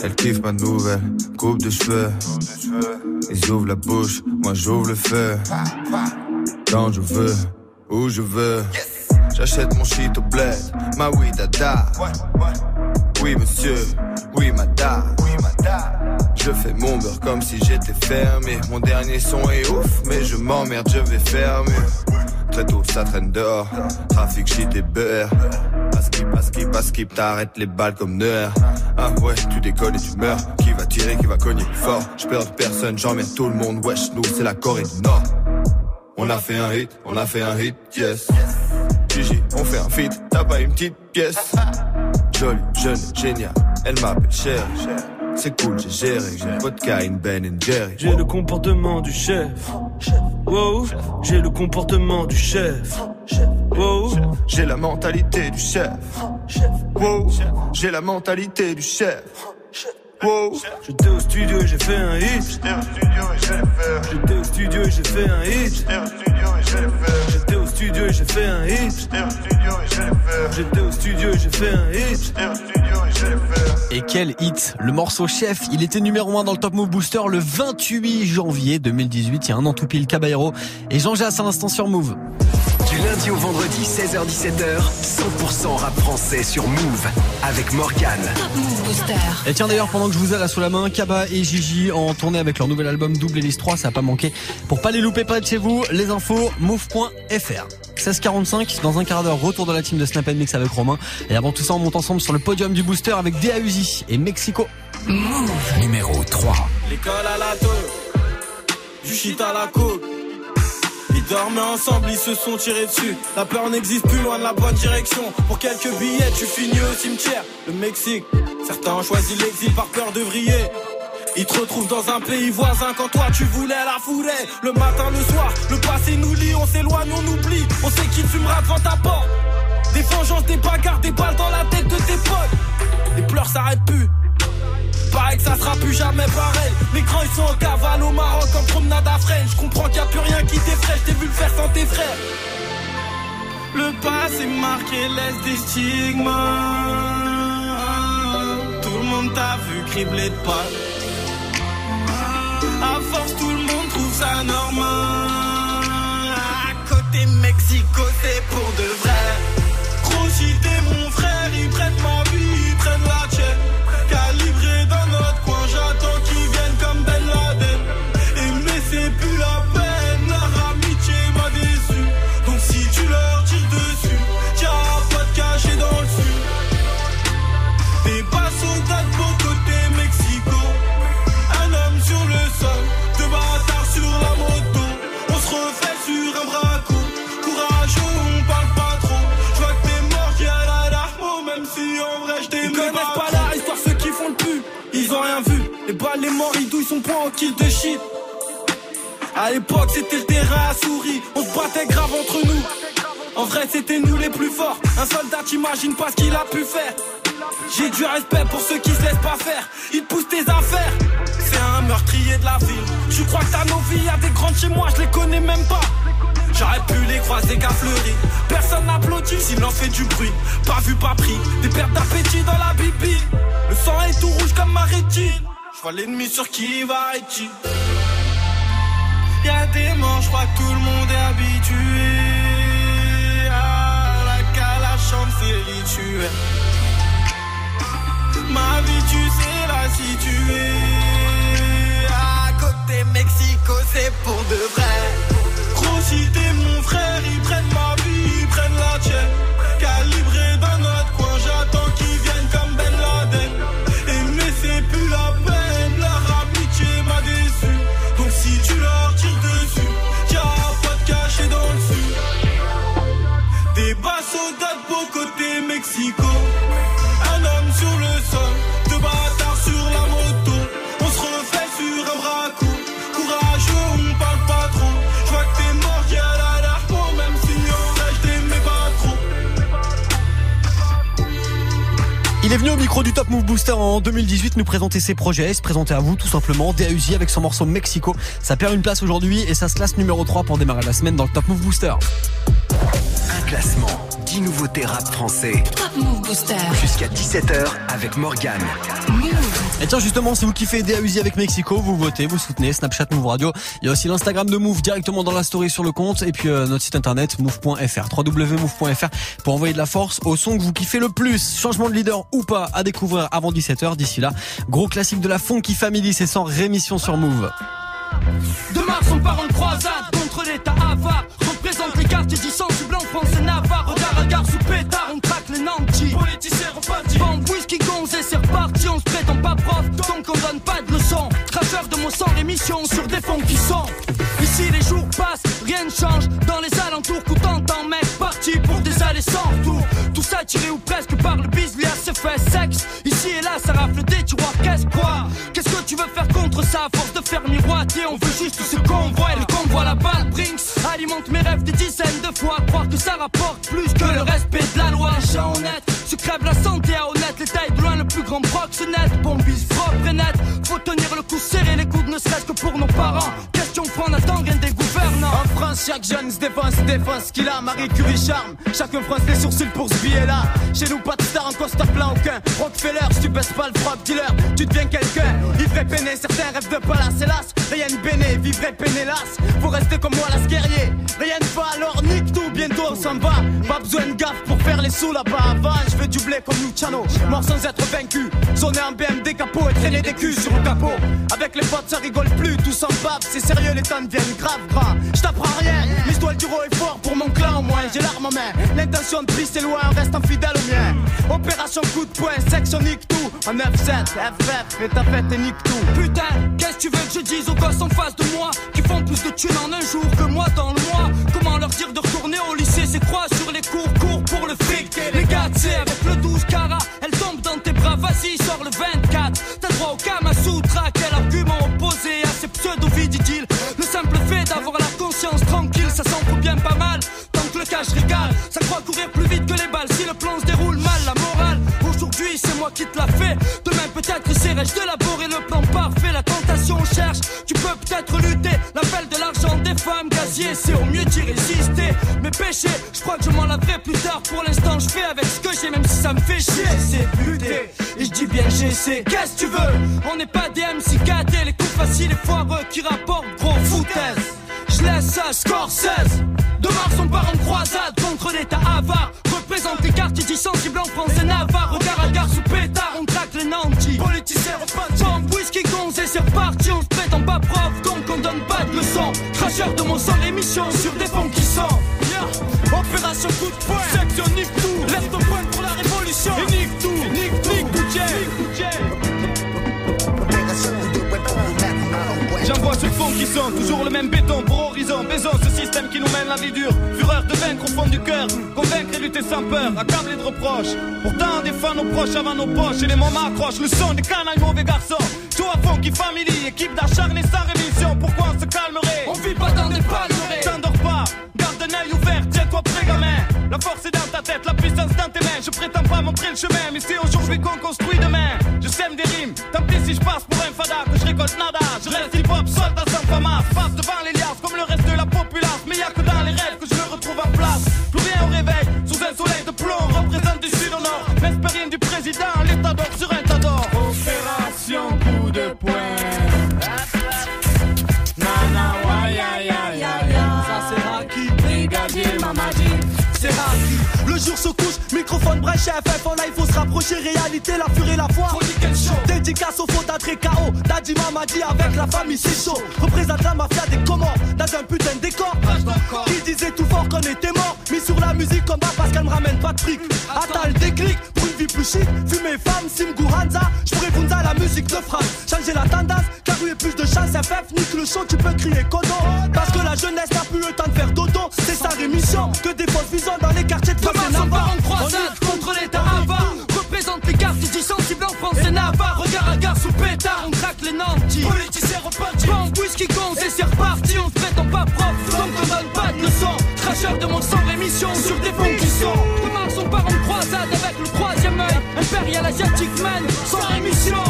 Elle kiffe ma nouvelle coupe de cheveux. Ils ouvrent la bouche, moi j'ouvre le feu. Quand je veux, où je veux. J'achète mon shit au bled, ma oui dada. Oui monsieur, oui madame. Je fais mon beurre comme si j'étais fermé. Mon dernier son est ouf, mais je m'emmerde, je vais mieux. Très tôt, ça traîne dehors. Trafic, shit et beurre. Pas skip, pas skip, pas t'arrêtes les balles comme Neuer. Ah ouais, tu déconnes et tu meurs. Qui va tirer, qui va cogner fort? Je perds personne, j'emmerde tout le monde. Wesh, nous, c'est la Corée du Nord. On a fait un hit, on a fait un hit, yes. Gigi, on fait un feat, t'as pas une petite pièce. Jolie, jeune, génial, elle m'appelle Cher. C'est cool, j'ai géré, j'ai vodka, une Ben Jerry. J'ai le comportement du chef. Wow. J'ai le comportement du chef. Wow. J'ai la mentalité du chef. Wow. J'ai la mentalité du chef. Wow. J'étais au studio et j'ai fait un hit. J'étais au studio et j'ai fait un hit. J'étais au studio et j'ai fait un hit. J'étais au studio et j'ai fait un hit. Et quel hit Le morceau Chef, il était numéro 1 dans le Top Move Booster le 28 janvier 2018, il y a un an tout pile, Caballero et Jean Jass à l'instant sur Move. Du lundi au vendredi, 16h17h, 100% rap français sur Move avec Morgan. Et tiens d'ailleurs pendant que je vous ai là sous la main, Kaba et Gigi en tournée avec leur nouvel album Double Hélice 3, ça a pas manqué. Pour pas les louper pas de chez vous, les infos move.fr. 16h45, dans un quart d'heure, retour de la team de Snap Mix avec Romain. Et avant tout ça, on monte ensemble sur le podium du booster avec DA Uzi et Mexico. Numéro 3. L'école à la tôle, du shit à la côte. Dormaient ensemble, ils se sont tirés dessus. La peur n'existe plus loin de la bonne direction. Pour quelques billets, tu finis au cimetière. Le Mexique, certains ont choisi l'exil par peur de vriller. Ils te retrouvent dans un pays voisin quand toi tu voulais la fourrer. Le matin, le soir, le passé nous lie, on s'éloigne, on oublie. On sait qu'il fumera devant ta porte. Des vengeances, des bagarres, des balles dans la tête de tes potes. Les pleurs s'arrêtent plus. Pareil que ça sera plus jamais pareil. Les grands ils sont en cavale au Maroc en promenade à freine. Je comprends qu'il n'y a plus rien qui t'effraie, je t'ai vu le faire sans tes frères. Le passé marqué laisse des stigmas. Tout le monde t'a vu cribler de pas. À force, tout le monde trouve ça normal. À côté Mexico, c'est pour de vrai. Gros, t'es mon frère, Les balles, les morts, ils douillent son point en kill de shit. À l'époque, c'était le terrain à souris. On se battait grave entre nous. En vrai, c'était nous les plus forts. Un soldat, t'imagines pas ce qu'il a pu faire. J'ai du respect pour ceux qui se laissent pas faire. Ils poussent tes affaires. C'est un meurtrier de la ville. Je crois que t'as nos vies, y'a des grandes chez moi, je les connais même pas. J'aurais pu les croiser qu'à fleurir. Personne n'applaudit s'il en fait du bruit. Pas vu, pas pris. Des pertes d'appétit dans la bibi. Le sang est tout rouge comme ma rétine. L'ennemi sur qui va et qui. Y'a des morts, je crois que tout le monde est habitué. À la calachante, c'est rituel. Ma vie, tu sais la situer. À côté Mexico, c'est pour de vrai. Gros, si t'es mon frère, ils prennent ma vie, ils prennent la tienne. En 2018 nous présenter ses projets, se présenter à vous tout simplement. DAUZI avec son morceau Mexico. Ça perd une place aujourd'hui et ça se classe numéro 3 pour démarrer la semaine dans le Top Move Booster. Un classement, 10 nouveautés rap français. Top Move Booster. Jusqu'à 17h avec Morgan. Et tiens justement si vous kiffez DAUZI avec Mexico, vous votez, vous soutenez Snapchat Move Radio. Il y a aussi l'Instagram de Move directement dans la story sur le compte et puis euh, notre site internet move.fr www.move.fr pour envoyer de la force au son que vous kiffez le plus. Changement de leader ou pas à découvrir avant 17h d'ici là. Gros classique de la Funky Family, c'est sans rémission sur Move. De Mars, on part croisade contre l'état. Représente les Navarre. À sous pétard. C'est reparti. On se prétend pas prof, donc on donne pas de leçons. Traceur de mots sans rémission sur des fonds qui sont. Ici les jours passent, rien ne change. Dans les alentours, coûtant en mec, parti pour des allées sans retour. Tout ça tiré ou presque par le bis, se fait sexe. Ici et là, ça rafle des tiroirs, qu'est-ce quoi? Qu'est-ce que tu veux faire contre ça? À force de faire miroiter On veut juste ce qu'on voit et le convoi la balle Brinks alimente mes rêves des dizaines de fois Croire que ça rapporte plus que le respect de la loi Gens honnêtes, se crève la santé à tailles de loin le plus grand proxénète. Bon bis propre et net. Faut tenir le coup serré les coudes ne serait-ce que pour nos parents. Question prendre à temps rien des chaque jeune se défonce, défonce qu'il a. Marie Curie charme, chacun fronce les sourcils pour ce billet là. Chez nous, pas de star en costard plein aucun. Rockefeller, si tu baisses pas le frog dealer, tu deviens quelqu'un. Ivre peiné, certains rêvent de palace, hélas. Rien de béné, vivre pénélas. Faut rester comme moi, las guerrier. Rien ne va, alors nique tout, bientôt on s'en va. Pas besoin de gaffe pour faire les sous là-bas. Avant, je veux du blé comme Luciano. Mort sans être vaincu. Zoner en BMD capot et traîner des culs sur le capot. Avec les potes, ça rigole plus, tout s'en pape. C'est sérieux, les temps deviennent grave gras. Je rien, l'histoire du est fort pour mon clan au moins. J'ai l'arme en main. L'intention de prise c'est loin, reste fidèle au mien. Opération coup de poing, section nique tout. En 9-7, FF, et ta fête et nique tout. Putain, qu'est-ce que tu veux que je dise aux gosses en face de moi qui font plus de thunes en un jour que moi dans le mois? Comment leur dire de retourner au lycée? C'est quoi sur les cours, cours pour le fric? Les gars, sais, avec le 12 cara, elle tombe dans tes bras, vas-y, sors le 24 T'as droit au Kama Sutra, quel argument opposé à ces pseudo-vidiles Le simple fait d'avoir la ça s'en bien pas mal. Tant que le cash régale, ça croit courir plus vite que les balles. Si le plan se déroule mal, la morale. Aujourd'hui c'est moi qui te l'a fait Demain peut-être essaierai-je d'élaborer le plan parfait. La tentation cherche, tu peux peut-être lutter. L'appel de l'argent des femmes gazier C'est au mieux d'y résister. Mes péchés, je crois que je m'en laverai plus tard. Pour l'instant je fais avec ce que j'ai Même si ça me fait chier. C'est lutter, et je dis bien j'essaie Qu'est-ce que tu veux? On n'est pas des MC les coups faciles et foireux Qui rapportent gros foutaise laisse ça, Scorsese. De Mars on part en croisade contre l'état avare. Représente les quartiers dits sensibles en France et Navarre Regard à gare sous pétard, on traque les nantis Politiciens repartis Bombe, whisky, gonze et c'est reparti On se prétend pas prof, donc on donne pas de leçons. Cracheur de mon sang, l'émission sur des fonds qui sont. Yeah. Opération coup de poing, section nique tout. Lève ton poing pour la révolution. Et nique tout, nique tout, nique tout, J'envoie ce fond qui sonne, toujours le même ce système qui nous mène la vie dure. Fureur de vaincre au fond du cœur, convaincre et lutter sans peur, accabler de reproches. Pourtant, défend nos proches avant nos poches et les moments accrochent le son des canailles mauvais garçons. Tout à fond qui famille, équipe d'acharnés sans rémission. Pourquoi on se calmerait? On vit pas dans des palmeraies. T'endors pas, garde un œil ouvert, tiens-toi prêt, gamin. La force est dans ta tête, la puissance dans tes mains. Je prétends pas montrer le chemin, mais c'est aujourd'hui qu'on construit demain. Je sème des rimes, tant pis si je passe pour un fada, que je récolte nada. Je reste hip-hop, soldat sans famas. Passe devant brèche FF en live, faut se rapprocher, réalité, la furie et la foi. Dédicace au faux d'Adré KO, Daddy Mamadi avec la famille, c'est chaud. Représente la mafia des commandes, dans un putain de décor. Qui disait tout fort qu'on était mort, mis sur la musique comme bas parce qu'elle me ramène pas de fric. Attends le déclic, pour une vie plus chic, fumer femme, Simgu Hanza. J'pourrais la musique de France, changer la tendance, car où est plus de chance, FF, nique le show, tu peux crier Kodo. Parce que la jeunesse n'a plus le temps de faire dodo, c'est sa rémission. Que des fausses visions Politiciens repartis, bombe, whisky, gonze et c'est reparti. On se prétend pas prof, donc on donne pas de leçons. Cracheur de mon sang, rémission sur des fonds qui sont. De Mars, on part en croisade avec le troisième œil. Impérial asiatique man, sans rémission.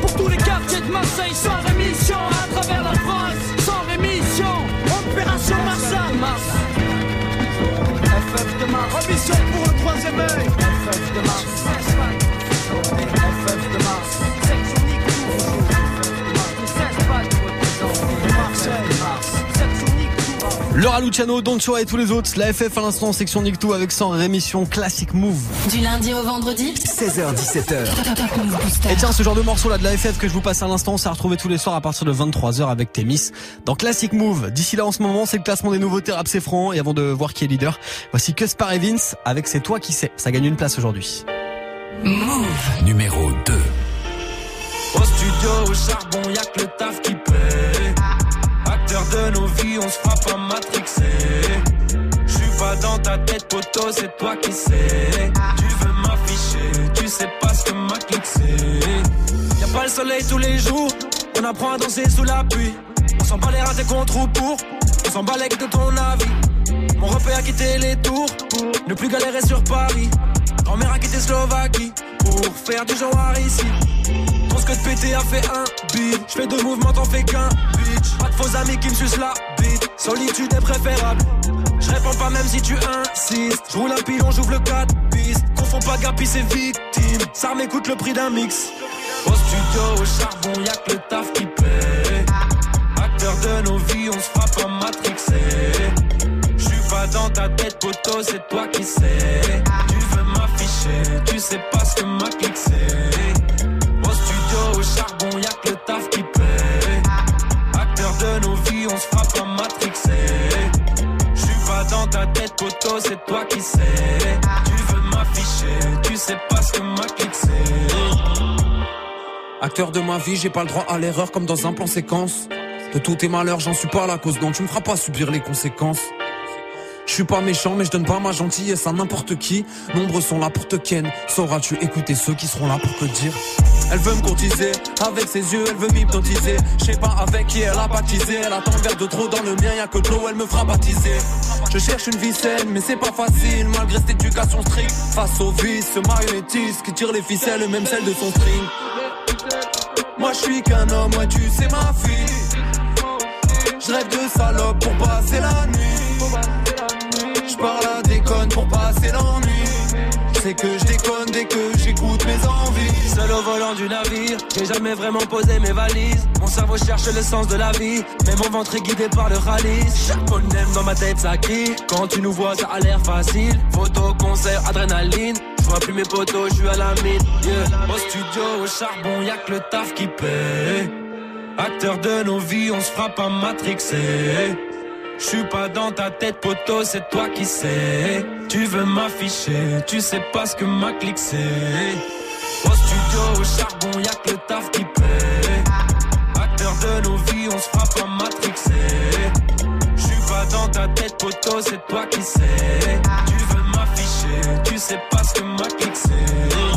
Pour tous les quartiers de Marseille, sans rémission. À travers la France, sans rémission. Opération Marseille, Mars. FF de Mars. Ambition pour le troisième œil. FF de Mars. Laura Luciano, Don Chua et tous les autres. La FF à l'instant, section Nick avec 100 rémission classique move. Du lundi au vendredi 16h17h. Et tiens, ce genre de morceau là de la FF que je vous passe à l'instant, ça a retrouvé tous les soirs à partir de 23h avec Témis dans Classic Move. D'ici là, en ce moment, c'est le classement des nouveautés rap c'est franc. Et avant de voir qui est leader, voici que et Vince avec C'est toi qui sais. Ça gagne une place aujourd'hui. Move Numéro 2. Au studio, au charbon, y'a que le taf qui paie. De nos vies, on se fera pas matrixer. J'suis pas dans ta tête, poteau, c'est toi qui sais. Tu veux m'afficher, tu sais pas ce que ma clique c'est. Y'a pas le soleil tous les jours, on apprend à danser sous la pluie. On s'en bat les contre ou pour, on s'en bat les de ton avis. Mon repère a quitté les tours, ne plus galérer sur Paris. Grand-mère a quitté Slovaquie, pour faire du genre ici. Pense que de péter a fait un beat. Je fais deux mouvements, t'en fais qu'un bitch. Pas de faux amis qui me sucent la bite. Solitude est préférable. Je réponds pas même si tu insistes. Je roule un pilon, j'ouvre le 4 pistes. Confonds pas Gapi, c'est victime. Ça m'écoute le prix d'un mix. Au studio, au charbon, y'a que le taf qui paie. Acteur de nos vies, on se frappe en matrixé. J'suis pas dans ta tête, poteau, c'est toi qui sais. Tu veux m'afficher, tu sais pas ce que ma clique c'est. Charbon, y'a que le taf qui paie. Acteur de nos vies, on se frappe en matrixé. J'suis pas dans ta tête, poteau, c'est toi qui sais. Tu veux m'afficher, tu sais pas ce que ma clique. Acteur de ma vie, j'ai pas le droit à l'erreur comme dans un plan séquence. De tous tes malheurs, j'en suis pas la cause, donc tu me feras pas subir les conséquences. Je suis pas méchant, mais je donne pas ma gentillesse à n'importe qui. Nombreux sont là pour te ken. Sauras-tu écouter ceux qui seront là pour te dire? Elle veut me courtiser, avec ses yeux, elle veut m'hypnotiser. Je sais pas avec qui elle a baptisé. Elle attend verre de trop dans le mien, y'a que de l'eau, elle me fera baptiser. Je cherche une vie saine, mais c'est pas facile, malgré cette éducation stricte. Face au vice, ce marionnettiste qui tire les ficelles, même celle de son string. Moi je suis qu'un homme, ouais tu sais ma fille. Je rêve de salope pour passer la nuit. Je parle à déconne pour passer l'ennui. C'est que je déconne dès que j'écoute mes envies. Seul au volant du navire, j'ai jamais vraiment posé mes valises. Mon cerveau cherche le sens de la vie, mais mon ventre est guidé par le rallye. Chaque aime dans ma tête ça crie. Quand tu nous vois, ça a l'air facile. Photo, concert, adrénaline. Je vois plus mes potos, je à la mine. Au studio, au charbon, y'a que le taf qui paie. Acteur de nos vies, on se frappe à matrixer. Je suis pas dans ta tête, poteau, c'est toi qui sais. Tu veux m'afficher, tu sais pas ce que ma clique c'est. Au studio, au charbon, y'a que le taf qui paie. Acteur de nos vies, on se frappe à matrixer. Je suis pas dans ta tête, poteau, c'est toi qui sais. Tu veux m'afficher, tu sais pas ce que ma clique c'est.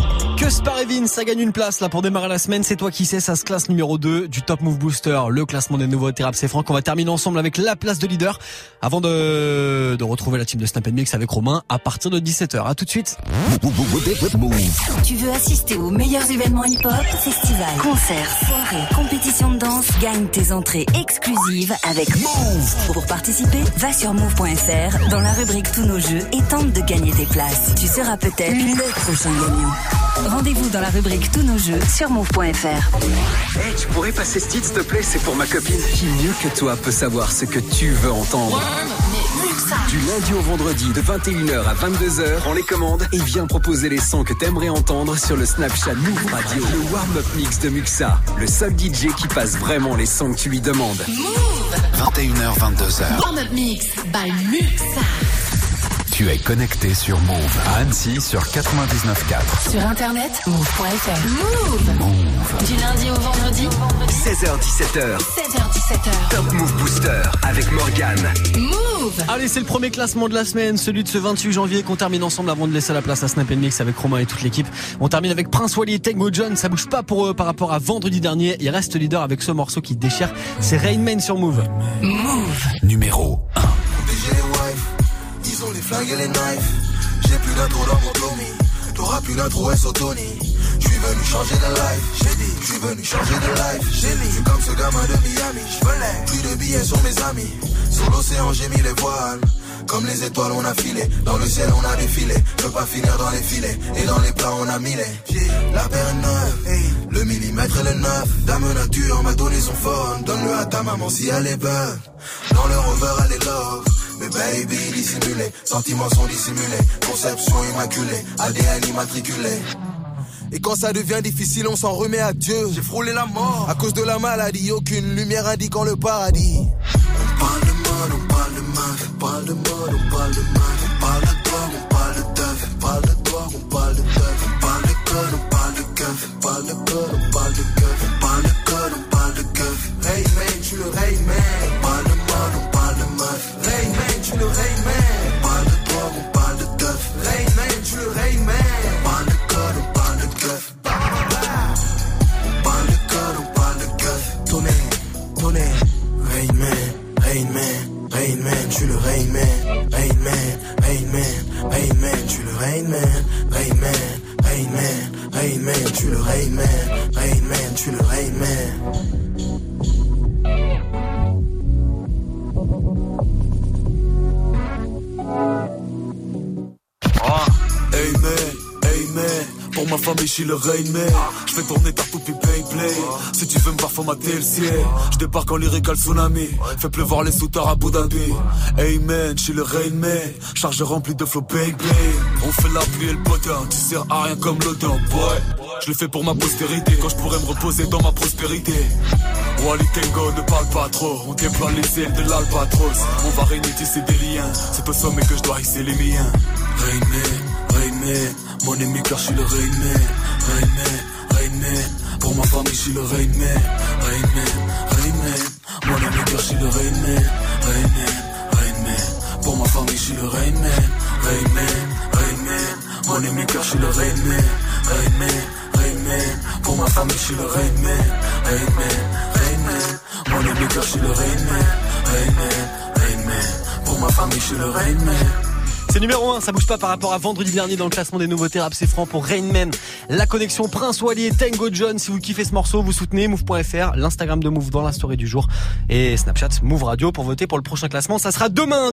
Que Sparevin, ça gagne une place là pour démarrer la semaine. C'est toi qui sais, ça se classe numéro 2 du Top Move Booster, le classement des nouveaux Thérapes. C'est Franck. On va terminer ensemble avec la place de leader avant de, de retrouver la team de Snap Mix avec Romain à partir de 17h. À tout de suite. Tu veux assister aux meilleurs événements hip-hop, festivals, concerts, soirées, compétitions de danse? Gagne tes entrées exclusives avec Move. Pour participer, va sur move.fr dans la rubrique Tous nos jeux et tente de gagner tes places. Tu seras peut-être le prochain gagnant. Rendez-vous dans la rubrique Tous nos jeux sur move.fr. Hey, tu pourrais passer ce titre, s'il te plaît? C'est pour ma copine. Qui mieux que toi peut savoir ce que tu veux entendre? Du lundi au vendredi, de 21h à 22h, prends les commandes et viens proposer les sons que t'aimerais entendre sur le Snapchat Move Radio. Le warm-up mix de Muxa, le seul DJ qui passe vraiment les sons que tu lui demandes. 21h, 22h. Warm-up mix by Muxa. Tu es connecté sur Move à Annecy sur 99.4. Sur internet, move.fr. Move. Du lundi au vendredi, 16h17h, 16h17h. Top Move Booster avec Morgane. Move. Allez, c'est le premier classement de la semaine, celui de ce 28 janvier qu'on termine ensemble avant de laisser la place à Snap Mix avec Romain et toute l'équipe. On termine avec Prince Wally et Tango John. Ça bouge pas pour eux par rapport à vendredi dernier. Il reste leader avec ce morceau qui déchire. C'est Rain Man sur Move. Move. Numéro 1. Les flingues et les knives. J'ai plus d'intro dans mon Tommy. T'auras plus d'intro SO Tony. Je suis venu changer de life. J'ai dit, je suis venu changer de life. J'ai mis, je suis comme ce gamin de Miami. J'velais plus de billets sur mes amis. Sur l'océan, j'ai mis les voiles. Comme les étoiles, on a filé. Dans le ciel, on a défilé. Je pas finir dans les filets. Et dans les plats, on a mis les. La paire est neuve. Le millimètre et le neuf. Dame nature m'a donné son phone. Donne-le à ta maman si elle est bonne. Dans le rover, elle est love. Mais baby, dissimulé. Sentiments sont dissimulés. Conception immaculée. ADN immatriculé. Et quand ça devient difficile, on s'en remet à Dieu. J'ai frôlé la mort. À cause de la maladie, aucune lumière indiquant le paradis. On parle de mode, on parle de meuf. On parle de mode, on parle de meuf. On parle de drogue, on parle de teuf. On parle de drogue, on parle de teuf. On parle de code, on parle de keuf. On parle de code, on parle de keuf. On parle de code, on parle de keuf. Ray man, tu le man. Le Ray man. On parle de drogue, on parle de teuf. Ray man, tu le Ray suis le Rain Man. Je fais tourner ta poupée play. Si tu veux me voir, faut mater le ciel. Je débarque en lyrical tsunami. Fais pleuvoir les soutards à Abu Dhabi. Hey je suis le Rain Man. Charge remplie de flow bang On fait la pluie et le potin. Tu sers à rien comme l'odeur, boy. Je le fais pour ma postérité quand je pourrais me reposer dans ma prospérité. Wally Tango ne parle pas trop, on déploie les ailes de l'albatros. On va régner tisser des liens, c'est au sommet que je dois hisser les miens. Rain Man, mon ennemi car je suis le Rain Man. Rain Man, pour ma famille je suis le Rain Man. Rain Man, mon ennemi car je suis le Rain Man. Rain Man, pour ma famille je suis le Rain Man. Rain Man, mon ennemi car je suis le Rain Man. Rain pour ma famille, je suis le Rain Man. Rain Man, Mon ennemi, je suis le Rain Man. Rain Man, Pour ma famille, je suis le Rain Man. C'est numéro 1, ça bouge pas par rapport à vendredi dernier dans le classement des nouveautés rap, c'est franc pour Rainman. La connexion Prince Wally Tango John. Si vous kiffez ce morceau, vous soutenez move.fr, l'Instagram de Move dans la story du jour et Snapchat Move Radio pour voter pour le prochain classement. Ça sera demain.